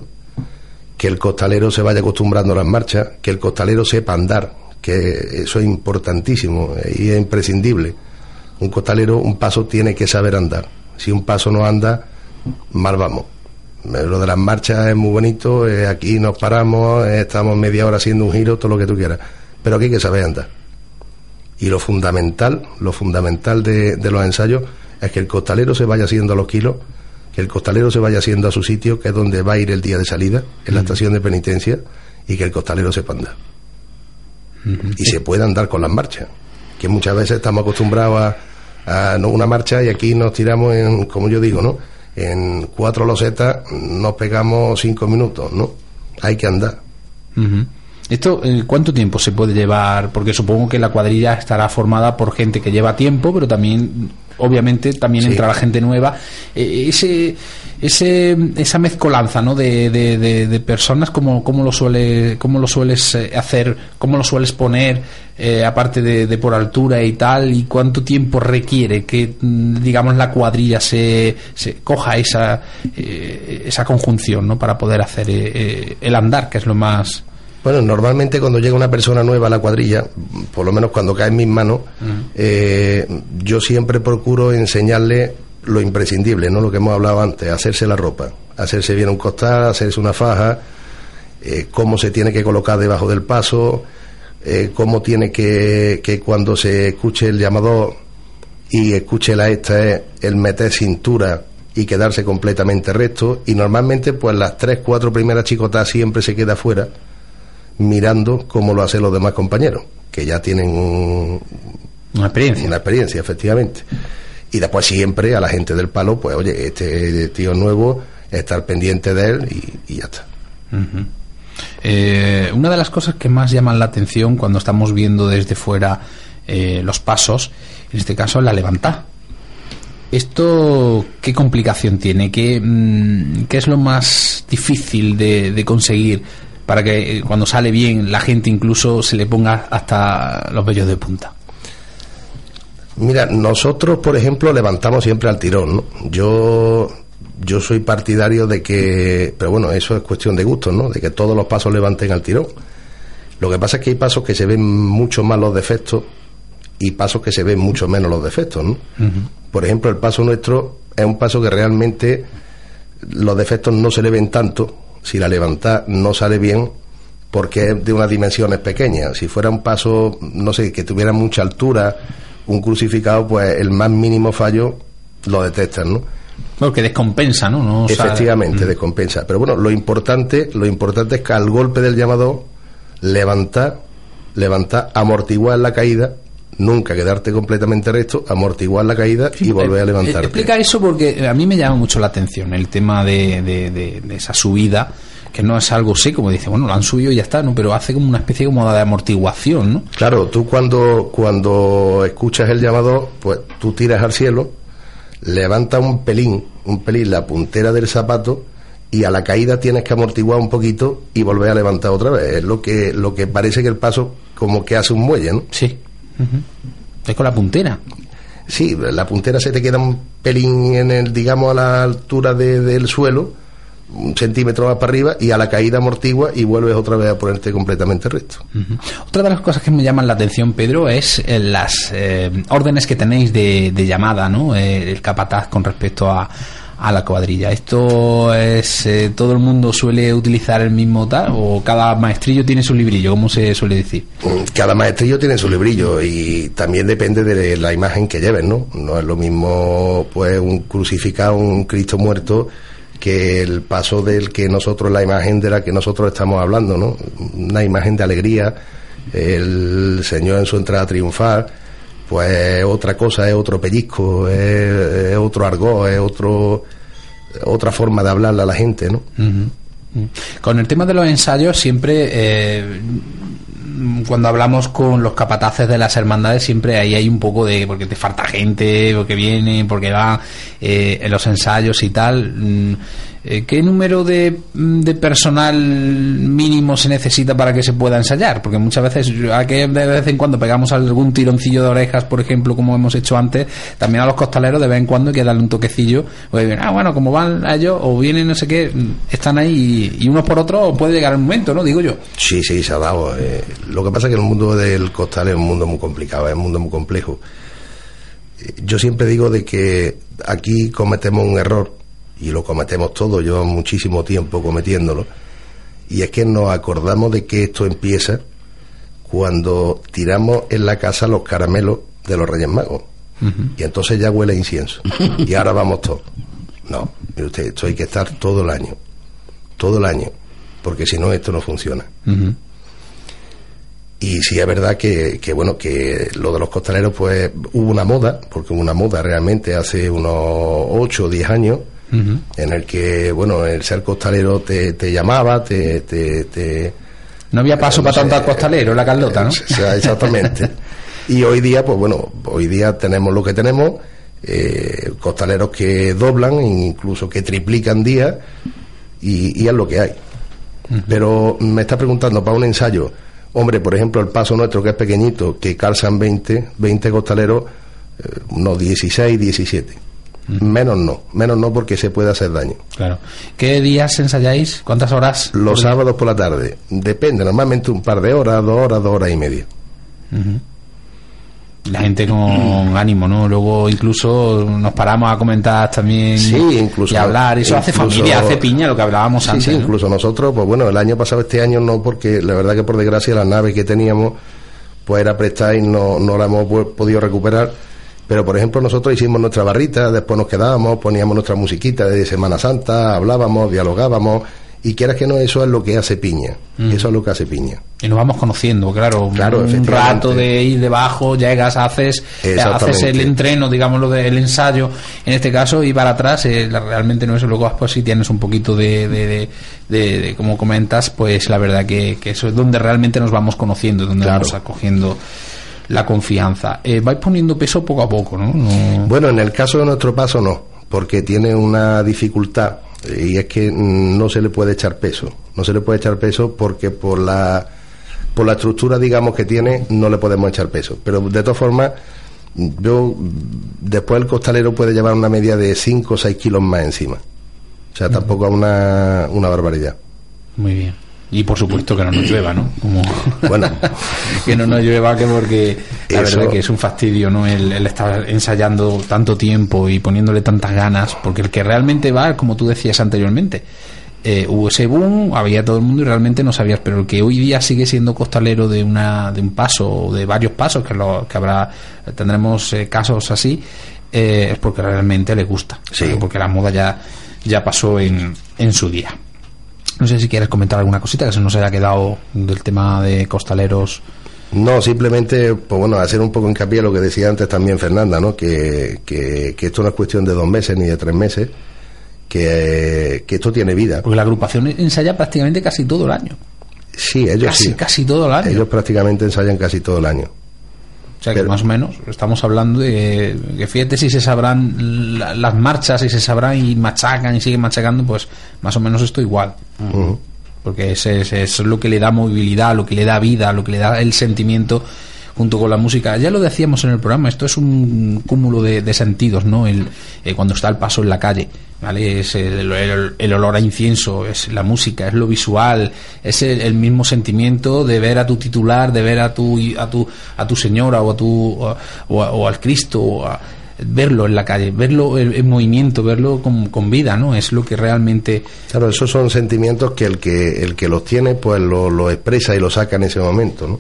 que el costalero se vaya acostumbrando a las marchas, que el costalero sepa andar, que eso es importantísimo eh, y es imprescindible. Un costalero, un paso tiene que saber andar. Si un paso no anda, mal vamos. Eh, Lo de las marchas es muy bonito, eh, aquí nos paramos, eh, estamos media hora haciendo un giro, todo lo que tú quieras, pero aquí hay que saber andar. Y lo fundamental, lo fundamental de, de los ensayos es que el costalero se vaya haciendo a los kilos, que el costalero se vaya haciendo a su sitio, que es donde va a ir el día de salida, en la estación de penitencia, y que el costalero sepa andar. Y se puede andar con las marchas, que muchas veces estamos acostumbrados a, a, no, una marcha y aquí nos tiramos en, como yo digo, ¿no? En cuatro losetas nos pegamos cinco minutos, ¿no? Hay que andar. ¿Esto eh, cuánto tiempo se puede llevar? Porque supongo que la cuadrilla estará formada por gente que lleva tiempo, pero también, obviamente, también Sí. entra la gente nueva. Eh, ese, ese, esa mezcolanza ¿no? de, de, de- de personas, ¿cómo, cómo, lo suele, ¿cómo lo sueles eh, hacer? ¿Cómo lo sueles poner, eh, aparte de, por altura y tal? ¿Y cuánto tiempo requiere que, mm, digamos, la cuadrilla se, se coja esa, eh, esa conjunción ¿no? para poder hacer eh, el andar, que es lo más... Bueno, normalmente cuando llega una persona nueva a la cuadrilla, por lo menos cuando cae en mis manos, eh, yo siempre procuro enseñarle lo imprescindible, no lo que hemos hablado antes, hacerse la ropa, hacerse bien un costal, hacerse una faja, eh, cómo se tiene que colocar debajo del paso, eh, cómo tiene que, que cuando se escuche el llamador y escuche la esta es el meter cintura y quedarse completamente recto. Y normalmente pues las tres, cuatro primeras chicotas siempre se queda fuera mirando cómo lo hacen los demás compañeros, que ya tienen un- Una experiencia. una experiencia, efectivamente. Y después siempre a la gente del palo, pues oye, este tío nuevo, estar pendiente de él y, y ya está. Eh, una de las cosas que más llaman la atención cuando estamos viendo desde fuera eh, los pasos, en este caso la levantada. ¿Esto qué complicación tiene? ¿Qué, mm, qué es lo más difícil de, de conseguir para que eh, cuando sale bien la gente incluso se le ponga hasta los vellos de punta? Mira, nosotros, por ejemplo, levantamos siempre al tirón, ¿no? Yo, yo soy partidario de que, pero bueno, eso es cuestión de gusto, ¿no? De que todos los pasos levanten al tirón. Lo que pasa es que hay pasos que se ven mucho más los defectos y pasos que se ven mucho menos los defectos. ¿no? Por ejemplo, el paso nuestro es un paso que realmente los defectos no se le ven tanto si la levantada no sale bien porque es de unas dimensiones pequeñas. Si fuera un paso, no sé, que tuviera mucha altura, un crucificado, pues el más mínimo fallo lo detectan, ¿no? Bueno, que descompensa, ¿no? no Efectivamente, mm. descompensa. Pero bueno, lo importante, lo importante es que al golpe del llamador, levantar, levantar, amortiguar la caída nunca quedarte completamente recto, amortiguar la caída y volver a eh, levantarte. Explica eso porque a mí me llama mucho la atención el tema de, de, esa subida que no es algo así, como dice, bueno, lo han subido y ya está, ¿no? Pero hace como una especie como de amortiguación, ¿no? Claro, tú cuando, cuando escuchas el llamador, pues tú tiras al cielo, levanta un pelín, un pelín la puntera del zapato y a la caída tienes que amortiguar un poquito y volver a levantar otra vez. Es lo que, lo que parece que el paso como que hace un muelle, ¿no? Sí. Es con la puntera. Sí, la puntera se te queda un pelín en el, digamos, a la altura del suelo, un centímetro más para arriba, y a la caída amortigua y vuelves otra vez a ponerte completamente recto. Otra de las cosas que me llaman la atención, Pedro, es eh, las eh, órdenes que tenéis de, de llamada, ¿no? Eh, el capataz con respecto a a la cuadrilla. ¿Esto es eh, todo el mundo suele utilizar el mismo tal o cada maestrillo tiene su librillo, como se suele decir? Cada maestrillo tiene su librillo y también depende de la imagen que lleven, ¿no? No es lo mismo pues un crucificado, un Cristo muerto que el paso del que nosotros, la imagen de la que nosotros estamos hablando, ¿no? Una imagen de alegría, el Señor en su entrada triunfal pues otra cosa, es otro pellizco, es, otro argot, es otro, otra forma de hablarle a la gente, ¿no? Con el tema de los ensayos, siempre, eh, cuando hablamos con los capataces de las hermandades, siempre ahí hay un poco de, porque te falta gente, porque viene, porque va eh, en los ensayos y tal. Mm, eh, ¿Qué número de, de, personal mínimo se necesita para que se pueda ensayar? Porque muchas veces, de vez en cuando pegamos algún tironcillo de orejas, por ejemplo, como hemos hecho antes, también a los costaleros de vez en cuando hay que darle un toquecillo. O ah, bueno, como van ellos, o vienen no sé qué, están ahí y, unos por otros puede llegar el momento, ¿no? Digo yo. Sí, sí, se ha dado. Eh. lo que pasa es que el mundo del costal es un mundo muy complicado, es un mundo muy complejo. Eh, yo siempre digo de que aquí cometemos un error y lo cometemos todos, llevo muchísimo tiempo cometiéndolo, y es que nos acordamos de que esto empieza cuando tiramos en la casa los caramelos de los Reyes Magos. Y entonces ya huele incienso. *laughs* y ahora vamos todos. No, mire usted, esto hay que estar todo el año. Todo el año. Porque si no, esto no funciona. Y sí es verdad que, que, bueno, que lo de los costaleros, pues hubo una moda, porque hubo una moda realmente hace unos 8 o 10 años, en el que, bueno, el ser costalero te, te llamaba, te, te, No había paso para tanto costalero la Carlota, ¿no? exactamente. *laughs* y hoy día, pues bueno, hoy día tenemos lo que tenemos, eh, costaleros que doblan, incluso que triplican días, y, es lo que hay. Pero me está preguntando para un ensayo, hombre, por ejemplo, el paso nuestro que es pequeñito, que calzan 20, 20 costaleros, eh, unos 16, 17 Menos no, menos no porque se puede hacer daño. Claro. ¿Qué días ensayáis? ¿Cuántas horas? Los sábados por la tarde. Depende, normalmente un par de horas, dos horas, dos horas y media. La gente con *clears throat* ánimo, ¿no? Luego incluso nos paramos a comentar también sí, incluso, y hablar. Eso hace familia, hace piña, lo que hablábamos antes. Sí, incluso nosotros, pues bueno, el año pasado, este año no, porque la verdad que por desgracia la nave que teníamos pues era prestada y no, no la hemos podido recuperar pero, por ejemplo, nosotros hicimos nuestra barrita, después nos quedábamos, poníamos nuestra musiquita de Semana Santa, hablábamos, dialogábamos, y quieras que no, eso es lo que hace piña. Mm. Eso es lo que hace piña. Y nos vamos conociendo, claro. claro un rato de ir debajo, llegas, haces, haces el entreno, digamos, lo del ensayo, en este caso, y para atrás, eh, realmente no es luego pues si tienes un poquito de, de, de, como comentas, pues la verdad que, que, eso es donde realmente nos vamos conociendo, donde vamos acogiendo la confianza. Eh, vais poniendo peso poco a poco, ¿no? Bueno, en el caso de nuestro paso no, porque tiene una dificultad y es que no se le puede echar peso. No se le puede echar peso porque por la por la estructura, digamos, que tiene, no le podemos echar peso. Pero de todas formas, yo después el costalero puede llevar una media de 5 o 6 kilos más encima. O sea, tampoco es una, una barbaridad. Muy bien. Y por supuesto que no nos llueva, ¿no? Como *laughs* Bueno. *laughs* que no nos llueva, que porque la Eso- verdad que es un fastidio, ¿no? El, el estar ensayando tanto tiempo y poniéndole tantas ganas, porque el que realmente va, como tú decías anteriormente, eh, hubo ese boom, había todo el mundo y realmente no sabías, pero el que hoy día sigue siendo costalero de una de un paso o de varios pasos, que, lo, que habrá, tendremos eh, casos así, eh, es porque realmente le gusta, Sí. porque la moda ya, ya pasó en, en su día. No sé si quieres comentar alguna cosita que se nos haya quedado del tema de costaleros. No, simplemente, pues bueno, hacer un poco hincapié en lo que decía antes también Fernanda, ¿no? Que, que, que esto no es cuestión de dos meses ni de tres meses, que, que esto tiene vida. Porque la agrupación ensaya prácticamente casi todo el año. Sí, ellos Casi, sí. casi todo el año. Ellos prácticamente ensayan casi todo el año. O sea que más o menos estamos hablando de que fíjate si se sabrán la- las marchas y se sabrán y machacan y siguen machacando, pues más o menos esto igual. Ujú. Porque es, es, es lo que le da movilidad, lo que le da vida, lo que le da el sentimiento junto con la música. Ya lo decíamos en el programa, esto es un cúmulo de, de sentidos, ¿no? El, eh, cuando está el paso en la calle, ¿vale? Es el, el- el olor a incienso, es la música, es lo visual, es el, mismo sentimiento de ver a tu titular, de ver a tu, a tu, a tu señora o a tu, o, al Cristo, o a- verlo en la calle, verlo en, en movimiento, verlo con, con vida, ¿no? Es lo que realmente Claro, esos son sentimientos que el que, el que los tiene, pues lo, lo expresa y lo saca en ese momento, ¿no?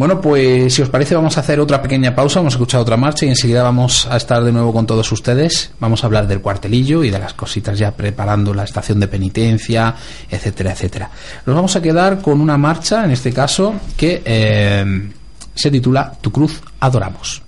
Bueno, pues si os parece vamos a hacer otra pequeña pausa, vamos a escuchar otra marcha y enseguida vamos a estar de nuevo con todos ustedes. Vamos a hablar del cuartelillo y de las cositas ya preparando la estación de penitencia, etcétera, etcétera. Nos vamos a quedar con una marcha, en este caso, que eh, se titula Tu cruz adoramos.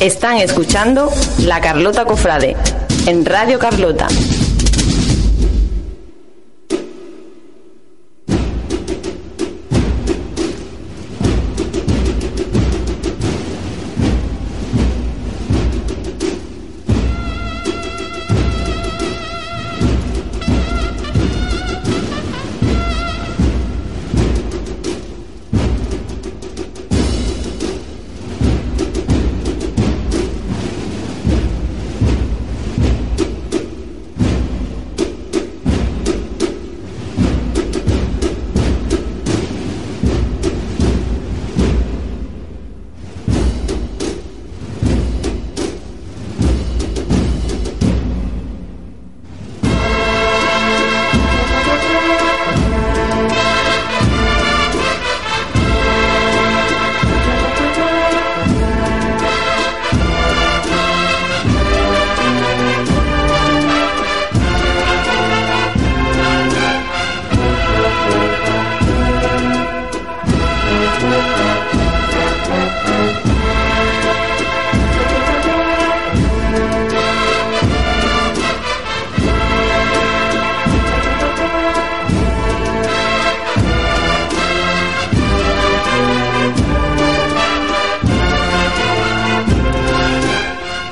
Están escuchando La Carlota Cofrade en Radio Carlota.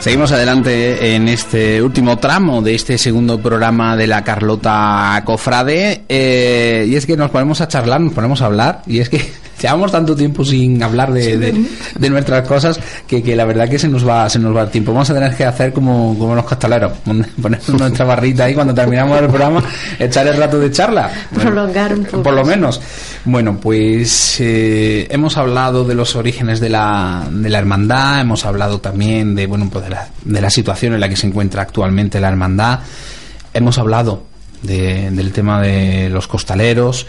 Seguimos adelante en este último tramo de este segundo programa de la Carlota Cofrade. Eh, y es que nos ponemos a charlar, nos ponemos a hablar. Y es que llevamos tanto tiempo sin hablar de, de, de nuestras cosas que, que, la verdad que se nos va se nos va el tiempo. Vamos a tener que hacer como, como los costaleros, poner *laughs* nuestra barrita ahí cuando terminamos el programa, echar el rato de charla. Prolongar un poco. Por lo menos. Bueno, pues eh, hemos hablado de los orígenes de la, de la hermandad, hemos hablado también de, bueno, pues de la, de la situación en la que se encuentra actualmente la hermandad, hemos hablado de, del tema de los costaleros.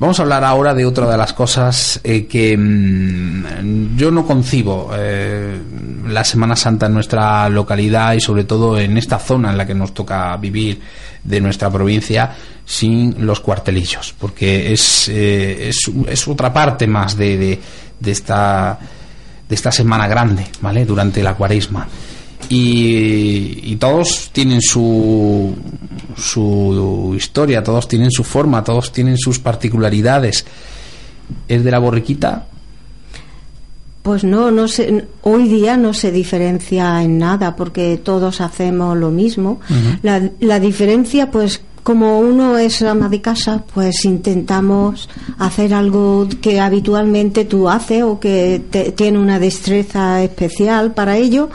Vamos a hablar ahora de otra de las cosas eh, que mmm, yo no concibo eh, la Semana Santa en nuestra localidad y sobre todo en esta zona en la que nos toca vivir de nuestra provincia sin los cuartelillos, porque es, eh, es, es, otra parte más de, de, de, esta, de esta semana grande, ¿vale? Durante la cuaresma. Y, y, todos tienen su, su historia, todos tienen su forma, todos tienen sus particularidades. ¿Es de la borriquita? Pues no, no se, hoy día no se diferencia en nada porque todos hacemos lo mismo. Uh -huh. la, la diferencia, pues como uno es ama de casa, pues intentamos hacer algo que habitualmente tú haces o que te, tiene una destreza especial para ello.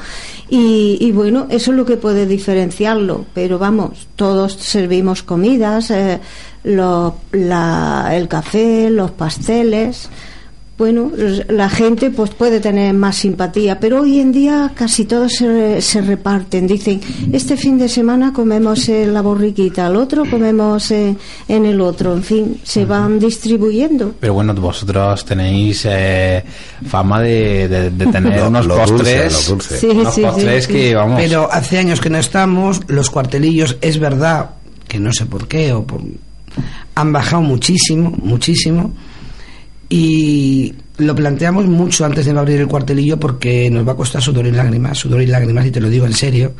Y, bueno, eso es lo que puede diferenciarlo. Pero vamos, todos servimos comidas, eh, la, el café, los pasteles bueno, la gente pues puede tener más simpatía, pero hoy en día casi todos se, se reparten. Dicen, este fin de semana comemos en la borriquita, el otro comemos en, en el otro, en fin, se van distribuyendo. Pero bueno, vosotros tenéis eh, fama de, de, de tener *laughs* lo, unos lo postres, dulce, sí, unos sí, postres sí, que vamos. Pero hace años que no estamos, los cuartelillos, es verdad que no sé por qué, o por, han bajado muchísimo, muchísimo y lo planteamos mucho antes de abrir el cuartelillo porque nos va a costar sudor y lágrimas, sudor y lágrimas, y te lo digo en serio.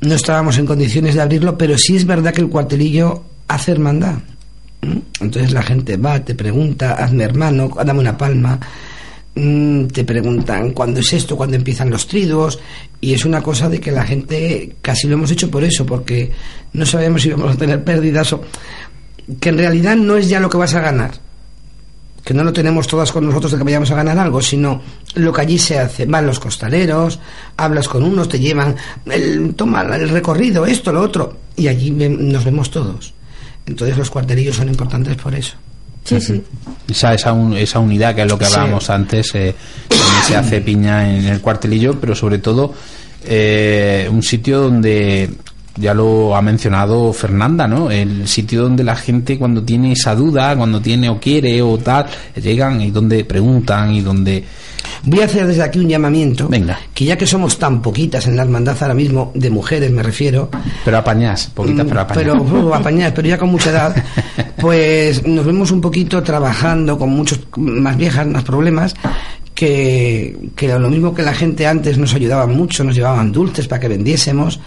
No estábamos en condiciones de abrirlo, pero sí es verdad que el cuartelillo hace hermandad. Entonces la gente va, te pregunta, hazme hermano, dame una palma, mm, te preguntan cuándo es esto, cuándo empiezan los triduos, y es una cosa de que la gente casi lo hemos hecho por eso, porque no sabemos si vamos a tener pérdidas o que en realidad no es ya lo que vas a ganar que no lo tenemos todas con nosotros de que vayamos a ganar algo, sino lo que allí se hace. Van los costaleros, hablas con unos, te llevan, el, toma el recorrido, esto, lo otro, y allí nos vemos todos. Entonces los cuartelillos son importantes por eso. Sí, sí. Esa, esa, un, esa unidad que es lo que hablábamos sí. antes, eh, se hace piña en el cuartelillo, pero sobre todo eh, un sitio donde ya lo ha mencionado Fernanda, ¿no? El sitio donde la gente cuando tiene esa duda, cuando tiene o quiere o tal, llegan y donde preguntan y donde... Voy a hacer desde aquí un llamamiento. Venga. Que ya que somos tan poquitas en la hermandad ahora mismo, de mujeres me refiero... Pero apañás, poquitas pero apañás. Pero uh, apañás, pero ya con mucha edad, *laughs* pues nos vemos un poquito trabajando con muchos más viejas, más problemas, que, que lo mismo que la gente antes nos ayudaba mucho, nos llevaban dulces para que vendiésemos,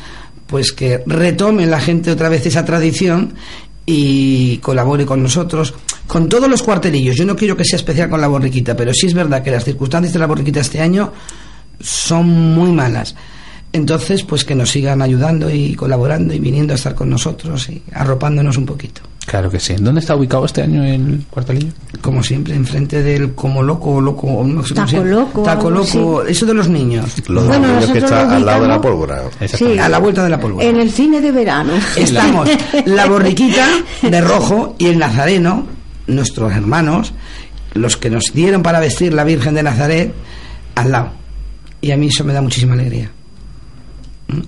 pues que retome la gente otra vez esa tradición y colabore con nosotros, con todos los cuartelillos. Yo no quiero que sea especial con la borriquita, pero sí es verdad que las circunstancias de la borriquita este año son muy malas. Entonces, pues que nos sigan ayudando y colaborando y viniendo a estar con nosotros y arropándonos un poquito. Claro que sí. ¿Dónde está ubicado este año el cuartelillo? Como siempre, enfrente del como loco, loco, no sé cómo Taco loco, Taco loco, eso de los niños. Lo de Bueno, los niños que nosotros está lo al lado de la ubicamos- pólvora. Sí, A la vuelta de la pólvora. en el cine de verano. Estamos *laughs* la borriquita de rojo y el nazareno, nuestros hermanos, los que nos dieron para vestir la Virgen de Nazaret, al lado. Y a mí eso me da muchísima alegría.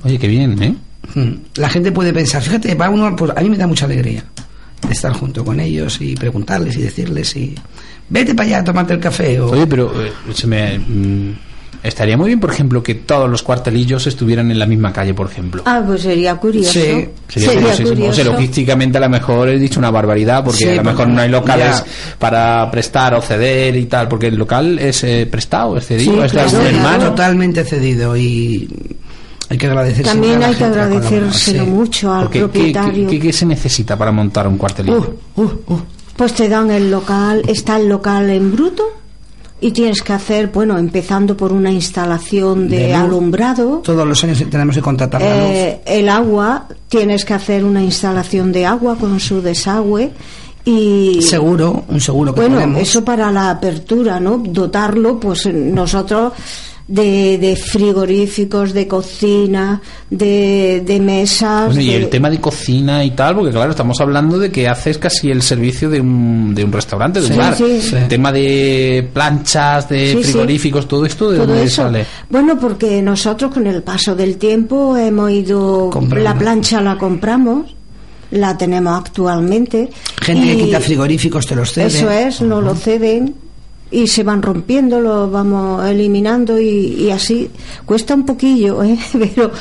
Oye, qué bien, ¿eh? Mm. La gente puede pensar, fíjate, para uno, pues a mí me da mucha alegría estar junto con ellos y preguntarles y decirles y vete para allá a tomarte el café o Oye, pero eh, se me... mm, estaría muy bien, por ejemplo, que todos los cuartelillos estuvieran en la misma calle, por ejemplo. Ah, pues sería curioso. Sí. Sería, curiosísimo. O sea, logísticamente a lo mejor he dicho una barbaridad porque Sí, a lo mejor no hay locales ya. para prestar o ceder y tal, porque el local es eh, prestado, es cedido, Sí, es claro, algún claro. hermano. totalmente cedido y hay que agradecer También hay que agradecérselo mucho al Porque, ¿qué, propietario. qué- qué- qué se necesita para montar un cuartelillo? Uh, uh, uh. Pues te dan el local, está el local en bruto y tienes que hacer, bueno, empezando por una instalación de, alumbrado. Todos los años tenemos que contratar la luz. Eh, el agua, tienes que hacer una instalación de agua con su desagüe y Seguro, un seguro que bueno, ponemos. eso para la apertura, ¿no? Dotarlo, pues nosotros de, de frigoríficos, de cocina, de, de mesas. Bueno, y de- el tema de cocina y tal, porque claro, estamos hablando de que haces casi el servicio de un, de un restaurante, de un bar. sí. Sí. El tema de planchas, de Sí, sí. frigoríficos, todo esto, ¿de todo dónde eso. sale? Bueno, porque nosotros con el paso del tiempo hemos ido, Comprando. la plancha la compramos, la tenemos actualmente. Gente que quita frigoríficos te los cede. Eso es, no lo ceden y se van rompiendo, lo vamos eliminando y, y así cuesta un poquillo, *laughs* ¿eh? pero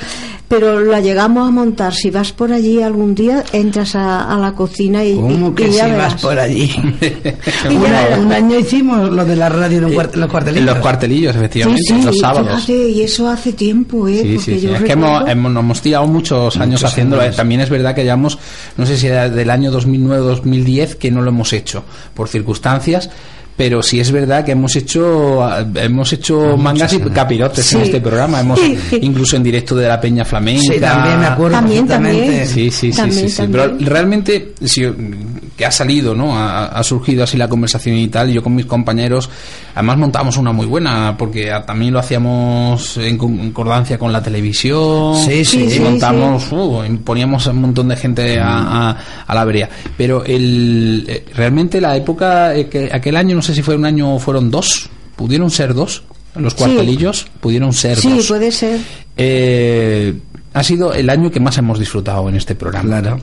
pero la llegamos a montar. Si vas por allí algún día, entras a, a la cocina y, ¿Cómo y- que y si ya vas verás. por allí? *laughs* *laughs* Ya- un año hicimos lo de la radio en cuart- los cuartelillos. En los cuartelillos, efectivamente, Sí, sí, los sábados. fíjate, y eso hace tiempo, ¿eh? Sí, Porque sí, sí. yo Es que hemos, hemos- nos hemos tirado muchos años Muchos haciéndolo. años. Eh, También es verdad que llevamos, no sé si era del año 2009-2010 que no lo hemos hecho por circunstancias. Pero sí es verdad que hemos hecho hemos hecho mangas y capirotes en este programa. Hemos incluso en directo de la Peña Flamenca. Sí, también me acuerdo También, también. Sí, sí, sí, También, sí, sí. también. Pero realmente, si, que ha salido, ¿no? Ha, ha surgido así la conversación y tal. y Yo con mis compañeros, además montamos una muy buena, porque también lo hacíamos en concordancia con la televisión. Sí, sí. Sí, montamos, uh, poníamos a un montón de gente a, a- a la vereda. Pero el, eh, realmente la época, eh, que aquel año, no sé si fue un año o fueron dos, pudieron ser dos. Los Sí. cuartelillos pudieron ser Sí, dos. puede ser. Eh, ha sido el año que más hemos disfrutado en este programa. Claro.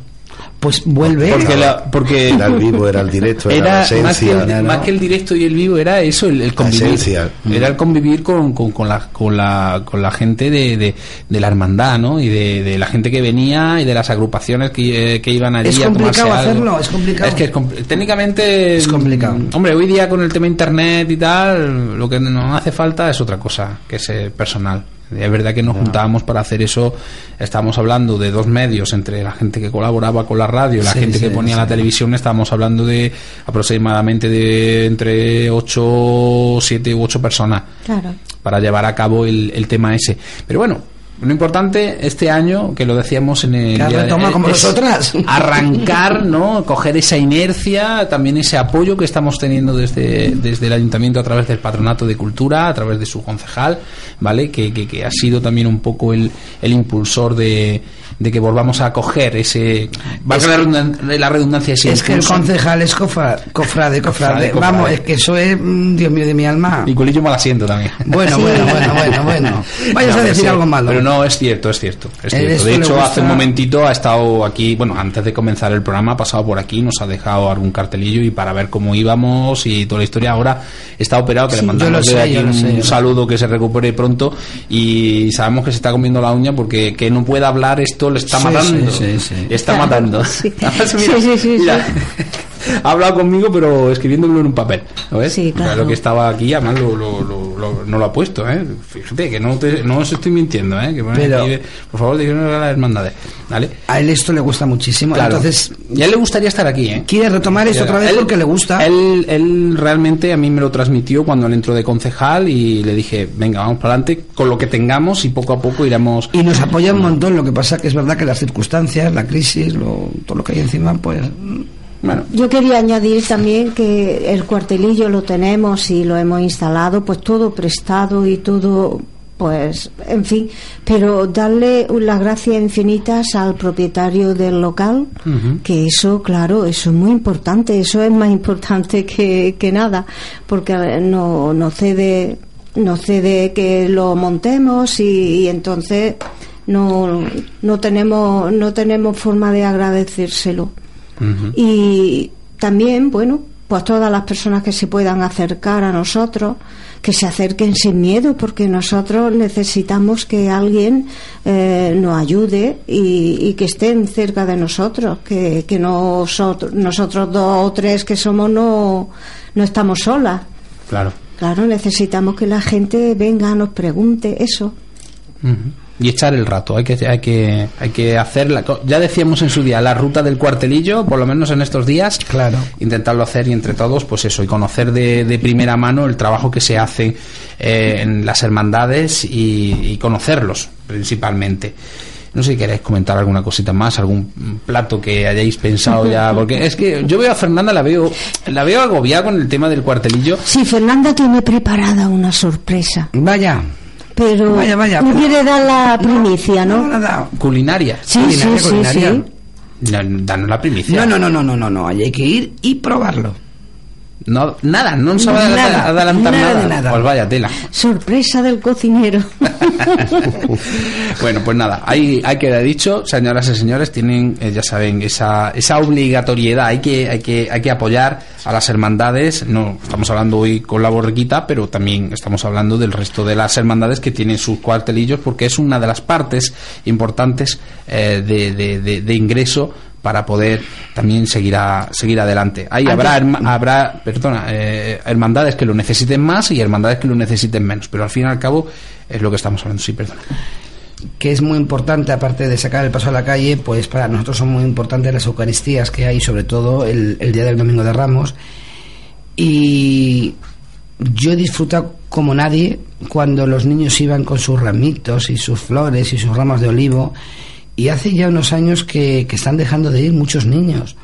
Pues vuelve. Porque, la- porque *laughs* Era el vivo, era el directo, era, era la más que, esencia. el, más que el directo y el vivo era eso el, el convivir esencia. era el convivir con, con, con la con la con la gente de, de, de la hermandad no y de, de la gente que venía y de las agrupaciones que, eh, que iban allí Es a tomarse complicado algo. hacerlo, es complicado. es que es compl- técnicamente Es complicado. mm, hombre hoy día con el tema internet y tal lo que nos hace falta es otra cosa que es personal es verdad que nos juntábamos para hacer eso. Estábamos hablando de dos medios entre la gente que colaboraba con la radio y la Sí, gente que ponía sí. la televisión. Estábamos hablando de aproximadamente de entre 8, 7 u 8 personas Claro. para llevar a cabo el, el tema ese. Pero bueno, lo importante este año, que lo decíamos en el... Día de- retoma como nosotras. *laughs* Arrancar, ¿no? Coger esa inercia, también ese apoyo que estamos teniendo desde, desde el Ayuntamiento a través del Patronato de Cultura, a través de su concejal, ¿vale? Que, que, que ha sido también un poco el, el impulsor de, de que volvamos a coger ese... Valga la, redundan- la redundancia, ese Es que el concejal es cofra- cofrade, cofrade. Cofrade, cofrade. Vamos, es que eso es, mm, Dios mío, de mi alma. Y culillo mal asiento también. Bueno, Sí. bueno, bueno, bueno, bueno. *laughs* Vayas No, a decir sí, algo malo. Pero no, es cierto, es cierto. Es Eh, cierto. De hecho, hace un momentito ha estado aquí, bueno, antes de comenzar el programa, ha pasado por aquí, nos ha dejado algún cartelillo y para ver cómo íbamos y toda la historia. Ahora está operado, que Sí, le mandamos sé, aquí un sé, saludo, que se recupere pronto y sabemos que se está comiendo la uña porque que no pueda hablar esto le está Sí, matando. sí, sí, sí. Está Claro, matando. sí. *laughs* Mira, ha hablado conmigo, pero escribiéndolo en un papel. ¿no ves? Sí, claro. Lo que estaba aquí, además lo, lo, lo- lo- no lo ha puesto, ¿eh? Fíjate que no, te- no os estoy mintiendo, ¿eh? Que pone Pero- aquí, por favor, díganos a las hermandades, ¿vale? A él esto le gusta muchísimo. Claro. Entonces, y a él le gustaría estar aquí, ¿eh? quiere retomar esto otra vez Él- porque le gusta. Él, él realmente a mí me lo transmitió cuando él entró de concejal y le dije, venga, vamos para adelante con lo que tengamos y poco a poco iremos... Y nos apoya un montón. Lo que pasa que es verdad que las circunstancias, la crisis, lo- todo lo que hay encima, pues Bueno, Yo quería añadir también que el cuartelillo lo tenemos y lo hemos instalado, pues todo prestado y todo, pues, en fin, pero darle las gracias infinitas al propietario del local, que eso, claro, eso es muy importante, eso es más importante que, que nada, porque no, no cede, no cede que lo montemos y, y entonces no, no tenemos, no tenemos forma de agradecérselo. Y también, bueno, pues todas las personas que se puedan acercar a nosotros, que se acerquen sin miedo, porque nosotros necesitamos que alguien eh, nos ayude y, y que estén cerca de nosotros, que, que nosotros, nosotros dos o tres que somos no, no estamos solas. claro. Claro, necesitamos que la gente venga, nos pregunte eso. Y echar el rato, hay que, hay que, hay que hacerla. Ya decíamos en su día, la ruta del cuartelillo, por lo menos en estos días, Claro. intentarlo hacer y entre todos, pues eso, y conocer de, de primera mano el trabajo que se hace eh, en las hermandades y, y conocerlos principalmente. No sé si queréis comentar alguna cosita más, algún plato que hayáis pensado ya, *laughs* porque es que yo veo a Fernanda, la veo, la veo agobiada con el tema del cuartelillo. Sí, Fernanda tiene preparada una sorpresa, vaya. Pero Vaya, vaya, no quiere dar la primicia, ¿no? nada. Culinaria. Sí, Culinaria, sí, sí, culinaria. sí. No, Danos la primicia. No, no, no, no, no, no, no. Ahí hay que ir y probarlo. No, nada, no nos sabe Nada, adelantar nada nada. de nada. Pues vaya tela. Sorpresa del cocinero. *laughs* bueno, pues nada, ahí, ahí queda dicho, señoras y señores, tienen, eh, ya saben, esa, esa obligatoriedad, hay que, hay que, hay que apoyar a las hermandades, no estamos hablando hoy con la borriquita, pero también estamos hablando del resto de las hermandades que tienen sus cuartelillos, porque es una de las partes importantes eh, de, de- de- de ingreso para poder también seguir a, seguir adelante. Ahí habrá herma- habrá, perdona, eh, hermandades que lo necesiten más y hermandades que lo necesiten menos, pero al fin y al cabo es lo que estamos hablando. Sí, perdona. que es muy importante, aparte de sacar el paso a la calle, pues para nosotros son muy importantes las Eucaristías que hay, sobre todo el, el día del Domingo de Ramos. Y yo he disfrutado como nadie cuando los niños iban con sus ramitos y sus flores y sus ramas de olivo. Y hace ya unos años que, que están dejando de ir muchos niños.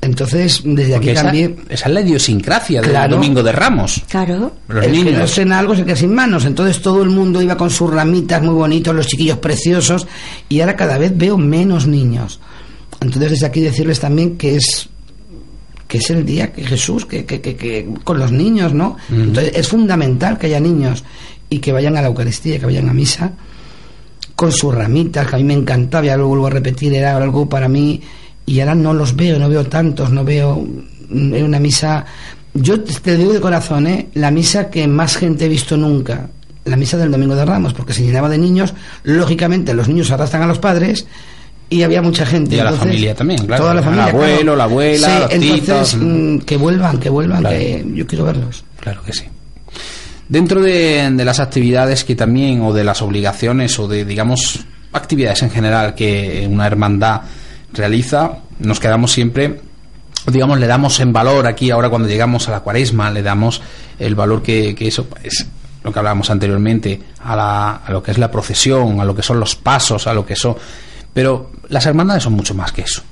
Entonces, desde Porque aquí esa, también... esa es la idiosincrasia del Claro. Domingo de Ramos. Claro. Los el que no niños. cena algo se queda sin manos. Entonces todo el mundo iba con sus ramitas muy bonitos, los chiquillos preciosos, y ahora cada vez veo menos niños. Entonces desde aquí decirles también que es que es el día que Jesús, que, que, que, que con los niños, ¿no? Entonces es fundamental que haya niños y que vayan a la Eucaristía, que vayan a misa con sus ramitas, que a mí me encantaba, ya lo vuelvo a repetir, era algo para mí, y ahora no los veo, no veo tantos, no veo mm, en una misa. Yo te digo de corazón, ¿eh? la misa que más gente he visto nunca, la misa del Domingo de Ramos, porque se llenaba de niños, lógicamente los niños arrastran a los padres y había mucha gente. Y a la familia también, claro. Toda la El familia. abuelo, claro. la abuela, Sí, los entonces, titos. mm, que vuelvan, que vuelvan, Claro. que yo quiero verlos. Claro que sí. Dentro de, de las actividades que también, o de las obligaciones, o de, digamos, actividades en general que una hermandad realiza, nos quedamos siempre, digamos, le damos en valor aquí, ahora cuando llegamos a la cuaresma, le damos el valor que, que eso es lo que hablábamos anteriormente, a, la, a lo que es la procesión, a lo que son los pasos, a lo que son... Pero las hermandades son mucho más que eso.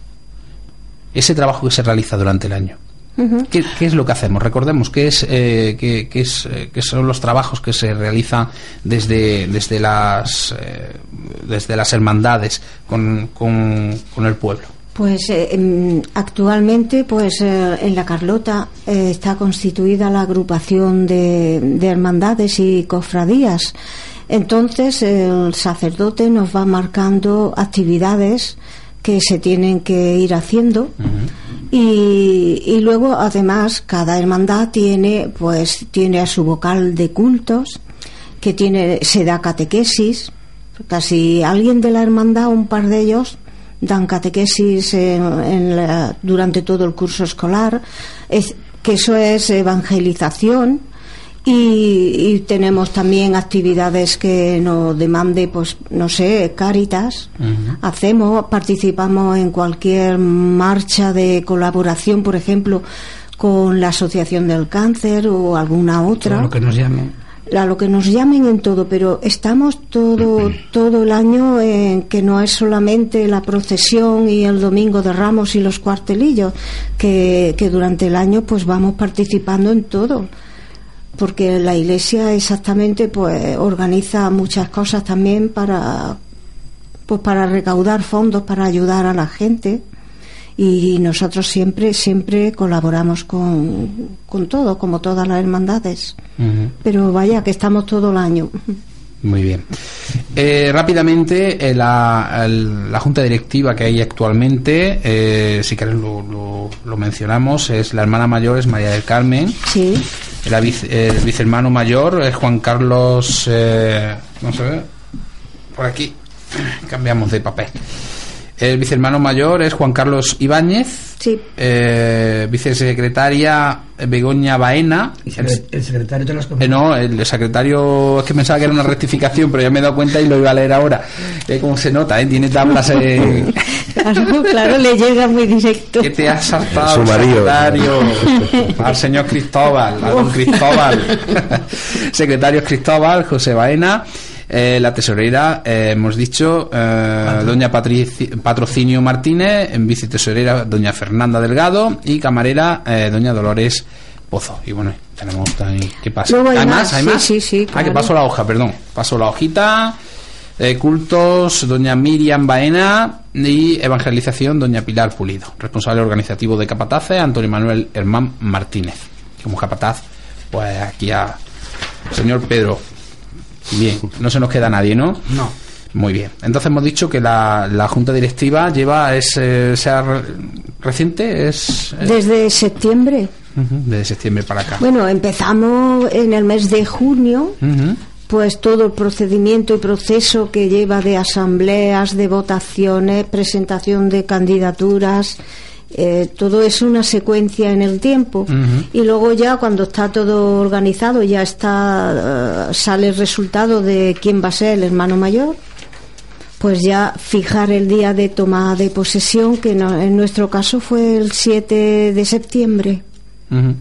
Ese trabajo que se realiza durante el año. ¿Qué, qué es lo que hacemos? Recordemos qué es, eh, es, eh, son los trabajos que se realizan desde, desde, las, eh, desde las hermandades con, con, con el pueblo. Pues eh, actualmente, pues en la Carlota está constituida la agrupación de, de hermandades y cofradías. Entonces el sacerdote nos va marcando actividades que se tienen que ir haciendo y, y luego además cada hermandad tiene pues tiene a su vocal de cultos que tiene se da catequesis. Casi alguien de la hermandad un par de ellos dan catequesis en- en la- durante todo el curso escolar. Es que eso es evangelización Y, y tenemos también actividades que nos demande, pues, no sé, Cáritas. Hacemos, participamos en cualquier marcha de colaboración, por ejemplo, con la Asociación del Cáncer o alguna otra. Todo lo que nos llamen. a lo que nos llamen en todo, pero estamos todo todo el año en que no es solamente la procesión y el domingo de Ramos y los cuartelillos, que, que durante el año pues vamos participando en todo, porque la Iglesia exactamente pues organiza muchas cosas también para pues para recaudar fondos para ayudar a la gente. Y nosotros siempre siempre colaboramos con, con todo como todas las hermandades. Pero vaya que estamos todo el año Muy bien. Eh, rápidamente, eh, la, el- la junta directiva que hay actualmente, eh, si querés lo, lo- lo mencionamos, es la hermana mayor es María del Carmen, sí la vice- el vicehermano mayor es Juan Carlos, eh, vamos a ver, por aquí, cambiamos de papel. El vicehermano mayor es Juan Carlos Ibáñez, sí eh, vicesecretaria Begoña Baena, secre- el secretario de las eh, no, el secretario es que pensaba que era una rectificación, pero ya me he dado cuenta y lo iba a leer ahora. Eh, como se nota, ¿eh? tiene tablas eh, claro, claro le llega muy directo que te has saltado Su al marido. secretario, *laughs* al señor Cristóbal, a don Cristóbal. *laughs* secretario es Cristóbal, José Baena. Eh, la tesorera, eh, hemos dicho, eh, doña Patrici- Patrocinio Martínez, en vicetesorera, doña Fernanda Delgado y camarera, eh, doña Dolores Pozo. Y bueno, tenemos también. ¿Qué pasa? Luego hay más? más, ¿Hay sí, más? sí, sí, Ah, que paso la hoja, perdón. Paso la hojita. Eh, cultos, doña Miriam Baena y evangelización, doña Pilar Pulido. Responsable organizativo de Capataces, Antonio Manuel Hermán Martínez. Como capataz, pues aquí a señor Pedro. Bien, no se nos queda nadie, ¿no? No. Muy bien. Entonces hemos dicho que la, la junta directiva lleva, es, eh, sea re- reciente, es eh, desde septiembre desde septiembre para acá. bueno empezamos en el mes de junio pues todo el procedimiento y proceso que lleva de asambleas, de votaciones, presentación de candidaturas, eh, todo es una secuencia en el tiempo. Y luego ya cuando está todo organizado, ya está eh, sale el resultado de quién va a ser el hermano mayor. Pues ya fijar el día de toma de posesión, que no- en nuestro caso fue el 7 de septiembre de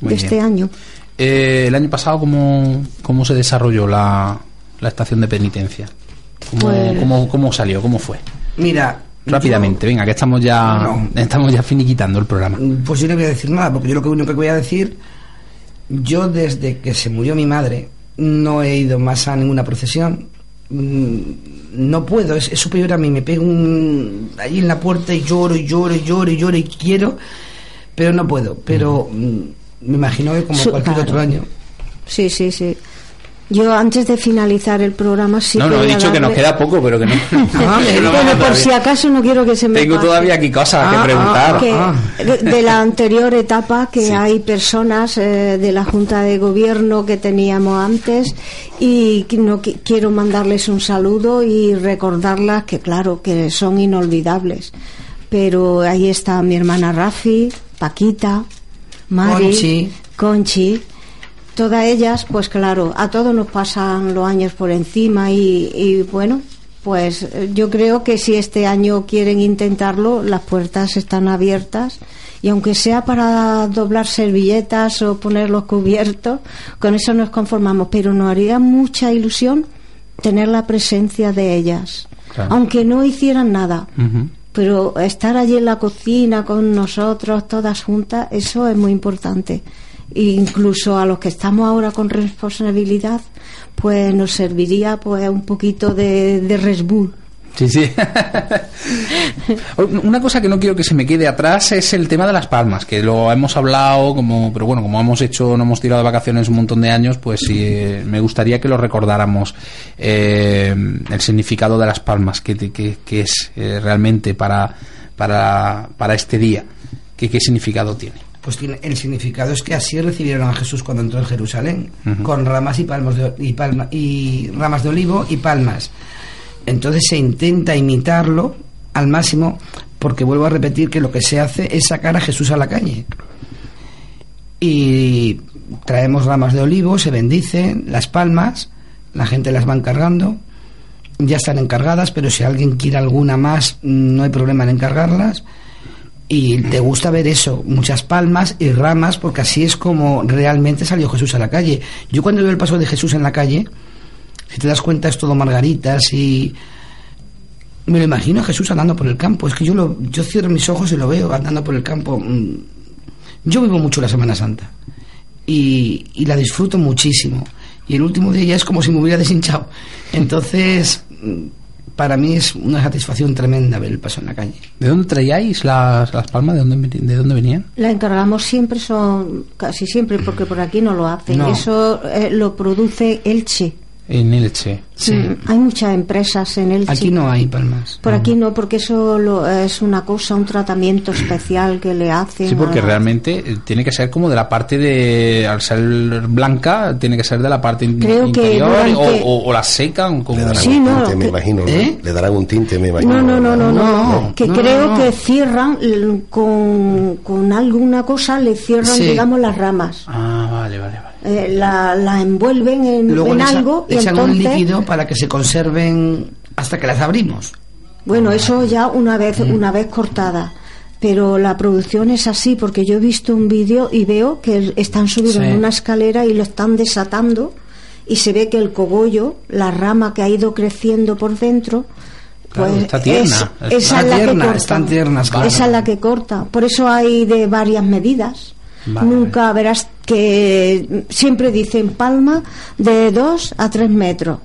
bien. este año. Eh, el año pasado, ¿cómo, cómo se desarrolló la, la estación de penitencia? ¿Cómo, Pues- cómo, cómo salió? ¿Cómo fue? Mira. Rápidamente, venga, que estamos ya, No. estamos ya finiquitando el programa. pues yo no voy a decir nada, porque yo lo que único que voy a decir, yo desde que se murió mi madre no he ido más a ninguna procesión. Mm, No puedo, es, es superior a mí. Me pego un, ahí en la puerta y lloro y lloro y lloro y lloro y quiero, pero no puedo. Pero mm, me imagino que como Su- cualquier claro. otro año. Sí, sí, sí. Yo antes de finalizar el programa sí no, no, he dicho que nos queda poco, pero que no. Ah, *laughs* que no Bueno, vamos por todavía. si acaso no quiero que se me Tengo pase. todavía aquí cosas Ah, que ah, preguntar. que Ah. de, de la anterior etapa que Sí. hay personas eh, de la Junta de Gobierno que teníamos antes y que no qui- quiero mandarles un saludo y recordarlas que claro que son inolvidables pero ahí está mi hermana Rafi Paquita Mari Conchi. Conchi todas ellas pues claro a todos nos pasan los años por encima y, y bueno pues yo creo que si este año quieren intentarlo, las puertas están abiertas y aunque sea para doblar servilletas o poner los cubiertos, con eso nos conformamos, pero nos haría mucha ilusión tener la presencia de ellas, Claro. aunque no hicieran nada. Pero estar allí en la cocina con nosotros, todas juntas, eso es muy importante. Incluso a los que estamos ahora con responsabilidad, pues nos serviría pues un poquito de, de Bull. Sí, sí. *laughs* Una cosa que no quiero que se me quede atrás es el tema de las palmas, que lo hemos hablado, como, pero bueno, como hemos hecho, no hemos tirado de vacaciones un montón de años, pues eh, me gustaría que lo recordáramos. eh, el significado de las palmas, que, que- que es eh, realmente para, para, para este día, que, qué significado tiene. Pues tiene, el significado es que así recibieron a Jesús cuando entró en Jerusalén, con ramas y palmos de, y, palma- y ramas de olivo y palmas. Entonces se intenta imitarlo al máximo, porque vuelvo a repetir que lo que se hace es sacar a Jesús a la calle. Y traemos ramas de olivo, se bendicen, las palmas, la gente las va encargando, ya están encargadas, pero si alguien quiere alguna más, no hay problema en encargarlas. Y te gusta ver eso, muchas palmas y ramas, porque así es como realmente salió Jesús a la calle. Yo cuando veo el paso de Jesús en la calle, si te das cuenta es todo margaritas y me lo imagino a Jesús andando por el campo. Es que yo lo, yo cierro mis ojos y lo veo andando por el campo. Mm, Yo vivo mucho la Semana Santa y, y la disfruto muchísimo. Y el último día ya es como si me hubiera deshinchado. Entonces, mm, para mí es una satisfacción tremenda ver el paso en la calle. ¿De dónde traíais las, las palmas? ¿De dónde, ¿De dónde venían? La encargamos siempre, son casi siempre, porque por aquí no lo hacen. No. Eso eh, lo produce Elche. En Elche. Sí. Mm, Hay muchas empresas en Elche. Aquí no hay palmas. Por aquí no, porque eso lo- es una cosa, un tratamiento especial que le hacen. Sí, porque a- realmente eh, tiene que ser como de la parte de. Al ser blanca, tiene que ser de la parte Creo que interior durante- o, o- o la secan. Como... Le darán Sí, un no, tinte, me que- imagino. ¿no? ¿Eh? Le darán un tinte, me imagino. No, no, no, no, no, No, que no, creo no. que cierran con, con alguna cosa, le cierran, Sí. digamos, las ramas. Ah, vale, vale, vale. Eh, la, la envuelven en, Luego algo y echan entonces, un líquido para que se conserven hasta que las abrimos. bueno, eso ya una vez, una vez cortada. Pero la producción es así, porque yo he visto un vídeo y veo que están subidos Sí. en una escalera y lo están desatando y se ve que el cogollo, la rama que ha ido creciendo por dentro, Claro, pues está tierna. es- Está esa es la tierna, que corta. están tiernas, claro. Esa es la que corta. Por eso hay de varias medidas. Vale. Nunca verás que siempre dicen palma de 2 a 3 metros.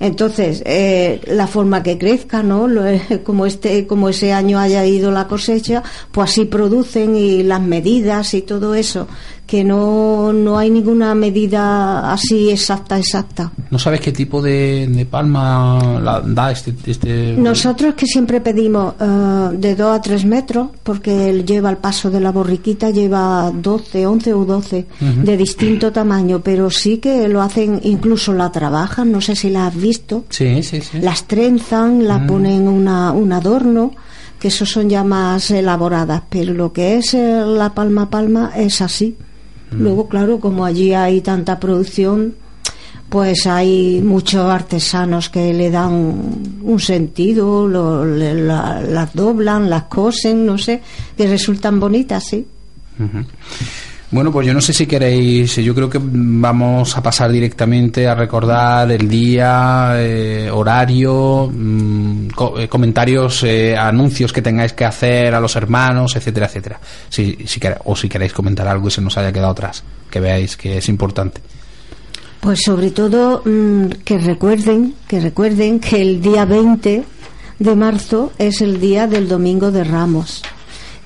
Entonces, eh, la forma que crezca, ¿no? Lo- *laughs* como este, como ese año haya ido la cosecha, pues así producen y las medidas y todo eso, que no, no hay ninguna medida así exacta, exacta. ¿No sabes qué tipo de, de palma la- da este, este... Nosotros que siempre pedimos eh, de 2 a 3 metros, porque él lleva el paso de la borriquita, lleva 12, 11 o 12 de distinto tamaño, pero sí que lo hacen, incluso la trabajan, no sé si la has visto, Sí, sí, sí. las trenzan, la ponen una, un adorno, que esos son ya más elaboradas, pero lo que es eh, la palma palma es así. Luego, claro, como allí hay tanta producción, pues hay muchos artesanos que le dan un sentido, lo- le- la- las doblan, las cosen, no sé, que resultan bonitas, sí. Bueno, pues yo no sé si queréis, yo creo que vamos a pasar directamente a recordar el día, eh, horario, mm, eh, comentarios, eh, anuncios que tengáis que hacer a los hermanos, etcétera, etcétera. Si, si o si queréis comentar algo y se nos haya quedado atrás, que veáis que es importante. Pues sobre todo mm, que recuerden, que recuerden que el día 20 de marzo es el día del Domingo de Ramos.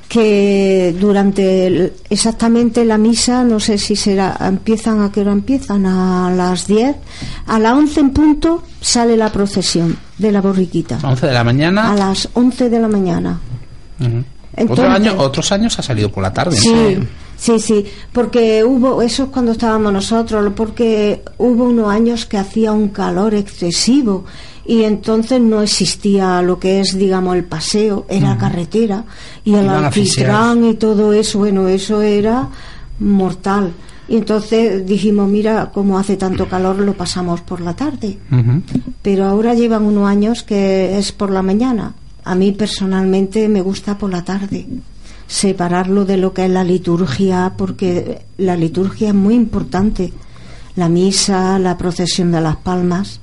Que durante el- exactamente la misa, no sé si será, empiezan a qué hora empiezan, a las 10, a las 11 en punto sale la procesión de la borriquita. 11 de la mañana. A las 11 de la mañana. Ujú. Entonces- Otro año, otros años ha salido por la tarde. Sí, sí, sí, porque hubo, eso es cuando estábamos nosotros, porque hubo unos años que hacía un calor excesivo y entonces no existía lo que es, digamos, el paseo, era carretera y el alquitrán y todo eso, bueno, eso era mortal. Y entonces dijimos, mira, como hace tanto calor, lo pasamos por la tarde pero ahora llevan unos años que es por la mañana. A mí personalmente me gusta por la tarde. Separarlo de lo que es la liturgia, porque la liturgia es muy importante. La misa, la procesión de las palmas,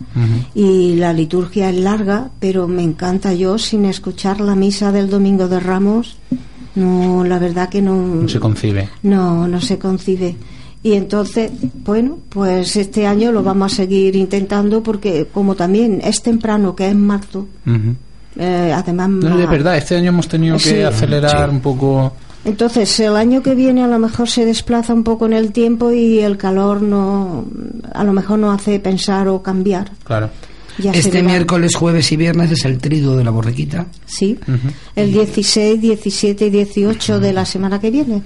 y la liturgia es larga, pero me encanta yo sin escuchar la misa del Domingo de Ramos. No, la verdad que no. No se concibe. No, no se concibe. Y entonces, bueno, pues este año lo vamos a seguir intentando porque como también es temprano, que es marzo. Eh, además... No, es verdad, este año hemos tenido que Sí. acelerar Sí. un poco. Entonces, el año que viene a lo mejor se desplaza un poco en el tiempo y el calor no, a lo mejor no hace pensar o cambiar. Claro. Ya Este miércoles, jueves y viernes es el trido de la borriquita. Sí, el 16, 17 y 18 de la semana que viene.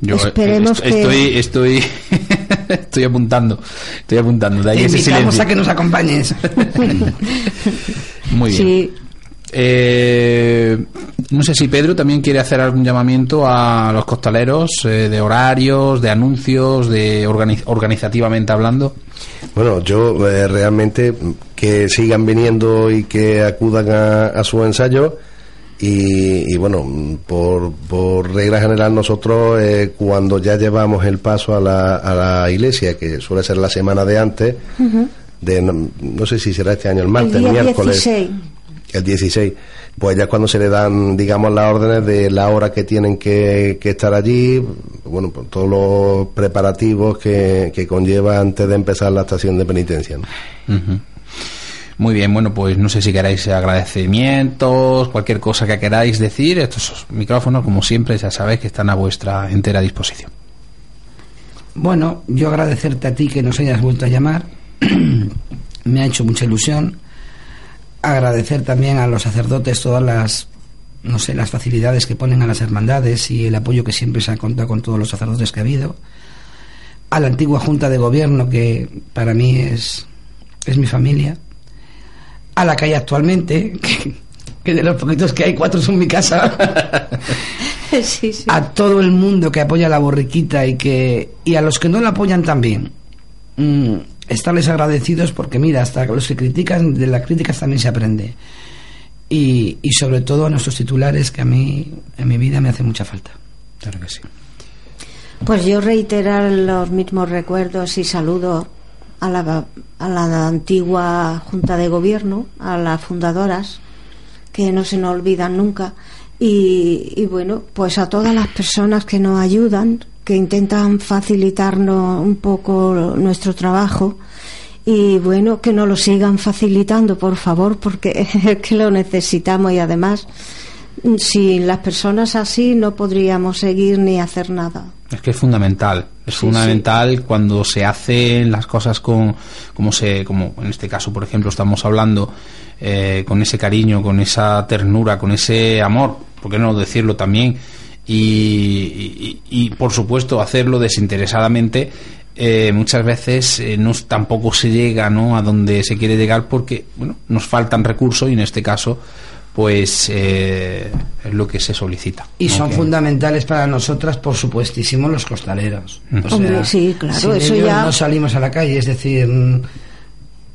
Yo Esperemos est- que- estoy, estoy, *laughs* estoy apuntando, estoy apuntando. De ahí Te ese invitamos silencio. a que nos acompañes. *laughs* Muy bien. Sí, Eh, no sé si Pedro también quiere hacer algún llamamiento a los costaleros eh, de horarios, de anuncios, de organiz- organizativamente hablando. Bueno, yo eh, realmente que sigan viniendo y que acudan a, a su ensayo y, y bueno, por, por regla general nosotros eh, cuando ya llevamos el paso a la, a la iglesia, que suele ser la semana de antes, de no, no sé si será este año el martes, el día miércoles, 16. el 16, pues ya cuando se le dan, digamos, las órdenes de la hora que tienen que, que estar allí, bueno, pues todos los preparativos que, que conlleva antes de empezar la estación de penitencia. ¿no? Ujú. Muy bien, bueno, pues no sé si queráis agradecimientos, cualquier cosa que queráis decir. Estos micrófonos, como siempre, ya sabéis que están a vuestra entera disposición. Bueno, yo agradecerte a ti que nos hayas vuelto a llamar. *clears throat* Me ha hecho mucha ilusión. Agradecer también a los sacerdotes todas las, no sé, las facilidades que ponen a las hermandades y el apoyo que siempre se ha contado con todos los sacerdotes que ha habido. A la antigua Junta de Gobierno, que para mí es, es mi familia. A la que hay actualmente, *laughs* que, que de los poquitos que hay, cuatro son mi casa. *laughs* sí, sí. a todo el mundo que apoya la borriquita y que y a los que no la apoyan también mm, estarles agradecidos porque mira hasta los que critican de las críticas también se aprende y, y sobre todo a nuestros titulares que a mí en mi vida me hace mucha falta Claro que sí. Pues yo reiterar los mismos recuerdos y saludo a la, a la antigua Junta de Gobierno, a las fundadoras, que no se nos olvidan nunca. Y, y bueno, pues a todas las personas que nos ayudan, que intentan facilitarnos un poco nuestro trabajo. Y bueno, que nos lo sigan facilitando, por favor, porque *laughs* es que lo necesitamos y además, sin las personas así no podríamos seguir ni hacer nada. Es que es fundamental. Es Sí, fundamental cuando se hacen las cosas con, como se, como en este caso, por ejemplo, estamos hablando eh, con ese cariño, con esa ternura, con ese amor, ¿por qué no decirlo también? Y, y- y, por supuesto hacerlo desinteresadamente. eh, muchas veces eh, no, tampoco se llega ¿no? a donde se quiere llegar porque bueno nos faltan recursos y en este caso pues eh, es lo que se solicita y ¿no? son Que- fundamentales para nosotras por supuestísimo los costaleros o Hombre, sí, claro, sin eso ellos ya- no salimos a la calle es decir mm,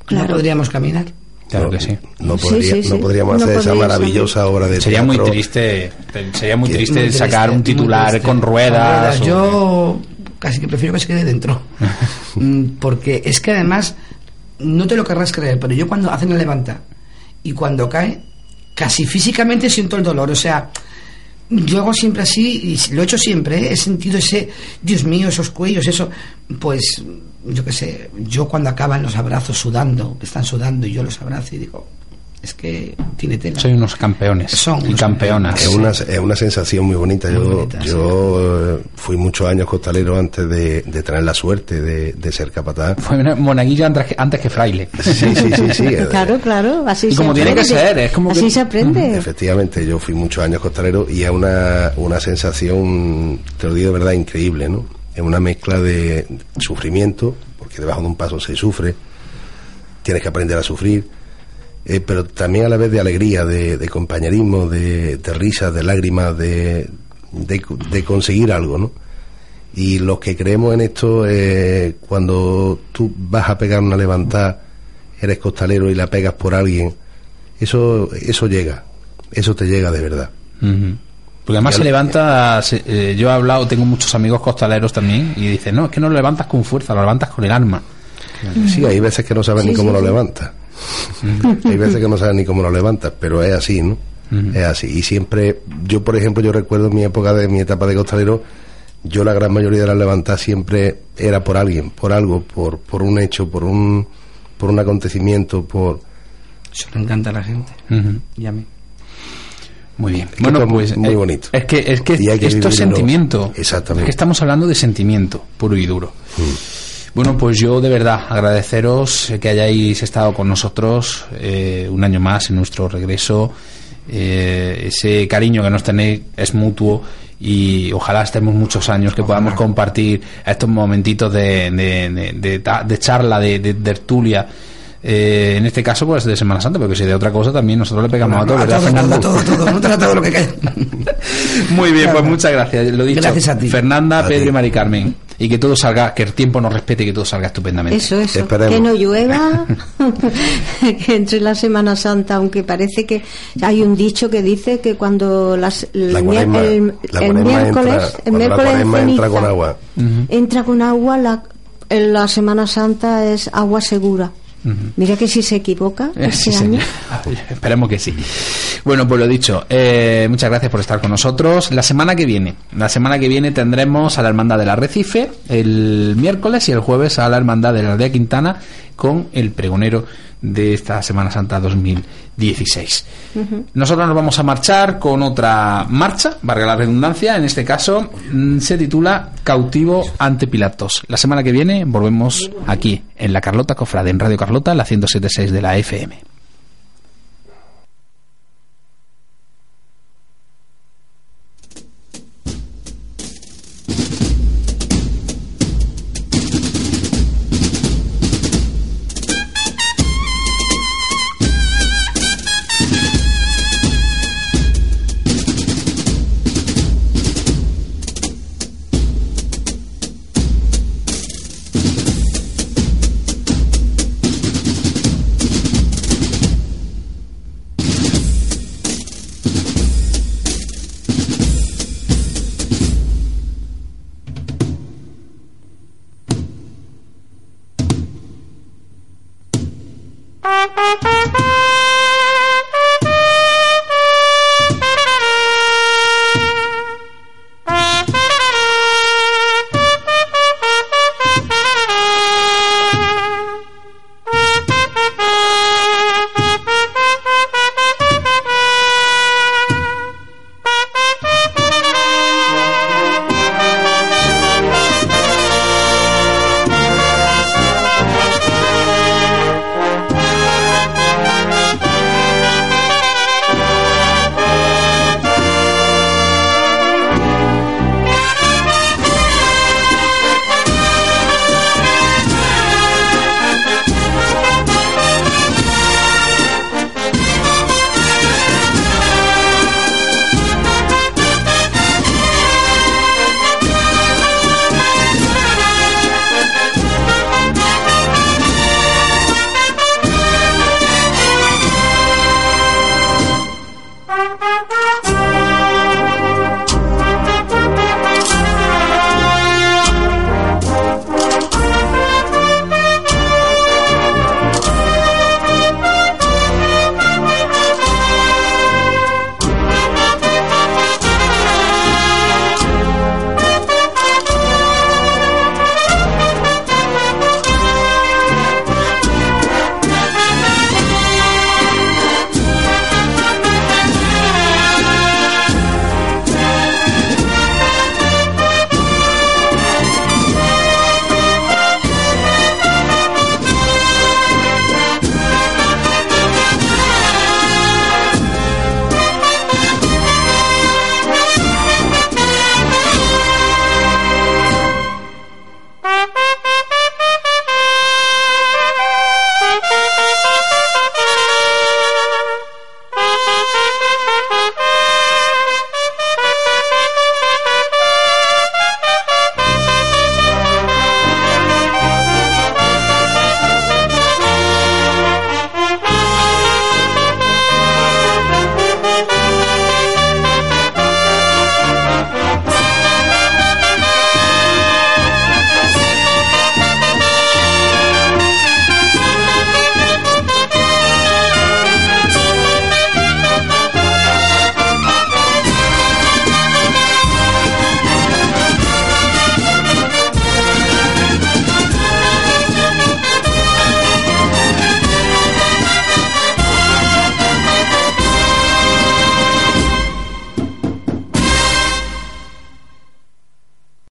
Claro. no podríamos caminar claro que sí No, podría- sí, sí. no podríamos No hacer esa maravillosa obra de sería muy triste sería muy triste Muy sacar triste, un titular con ruedas o- Yo casi que prefiero que se quede dentro. *laughs* Mm, Porque es que además, no te lo querrás creer, pero yo cuando hacen la levanta y cuando cae, casi físicamente siento el dolor. O sea, yo hago siempre así, y lo he hecho siempre, ¿eh? he sentido ese, Dios mío, esos cuellos, eso. Pues, yo qué sé, yo cuando acaban los abrazos sudando, que están sudando y yo los abrazo y digo, es que tiene tela. soy unos campeones Son y unos campeonas Es una, es una sensación muy bonita. Muy yo bonita, yo eh, fui muchos años costalero antes de, de tener la suerte de, de ser capataz. fue una monaguillo antes que, antes que fraile Sí, sí, sí, sí. *laughs* eh, Claro, claro, así Y se como tiene que aprende. ser, es como así que- se aprende. Efectivamente, yo fui muchos años costalero y es una, una sensación, te lo digo de verdad, increíble, ¿no? Es una mezcla de sufrimiento, porque debajo de un paso se sufre, tienes que aprender a sufrir, eh, pero también a la vez de alegría, de, de compañerismo, de, de risas, de lágrimas, de, de, de conseguir algo, ¿no? Y los que creemos en esto, eh, cuando tú vas a pegar una levantada, eres costalero y la pegas por alguien, eso, eso llega, eso te llega de verdad. Ujú. Porque además se levanta, se- eh, yo he hablado, tengo muchos amigos costaleros también, y dicen, no, es que no lo levantas con fuerza, lo levantas con el alma. Sí, hay veces que no sabes Sí, ni cómo sí, lo sí. levantas. Hay veces que no sabes ni cómo lo levantas, pero es así, ¿no? Es así. Y siempre, yo por ejemplo, yo recuerdo mi época de mi etapa de costalero, yo la gran mayoría de las levantadas siempre era por alguien, por algo, por, por un hecho, por un, por un acontecimiento, por... Eso le encanta a la gente. Y a mí. Muy bien. Bueno, pues muy eh, bonito. Es que, es que Y hay que esto es sentimiento. Exactamente. Es que estamos hablando de sentimiento, puro y duro. Mm. Bueno, pues yo de verdad agradeceros que hayáis estado con nosotros eh, un año más en nuestro regreso. Eh, ese cariño que nos tenéis es mutuo y ojalá estemos muchos años que podamos compartir estos momentitos de, de, de- de ta- de charla, de, de tertulia eh, en este caso, pues de Semana Santa, porque si de otra cosa también nosotros le pegamos a todo, ¿verdad, todo, Fernanda? todo, todo, todo, no trata todo lo que cae. *laughs* Muy bien, pues muchas gracias. Lo dicho, Gracias a ti. Fernanda, A Pedro ti. y Mari Carmen. Y que todo salga, que el tiempo nos respete y que todo salga estupendamente. Eso, eso. Esperemos. Que no llueva, *laughs* *laughs* que entre la Semana Santa, aunque parece que hay un dicho que dice que cuando las, el, La cuaresma- el- la el miércoles, entra- el la miércoles entra con agua. entra con agua, la, en la Semana Santa es agua segura. Mira que si se equivoca Eh, sí, año. señor. *laughs* Esperemos que sí. Bueno, pues lo dicho, eh, muchas gracias por estar con nosotros. La semana que viene, la semana que viene tendremos a la Hermandad del Arrecife el miércoles y el jueves a la Hermandad de la Aldea Quintana con el pregonero de esta Semana Santa 2016. Nosotros nos vamos a marchar con otra marcha, valga la redundancia, en este caso mm, se titula Cautivo ante Pilatos. La semana que viene volvemos aquí en la Carlota Cofrade, en Radio Carlota, la 107.6 de la FM.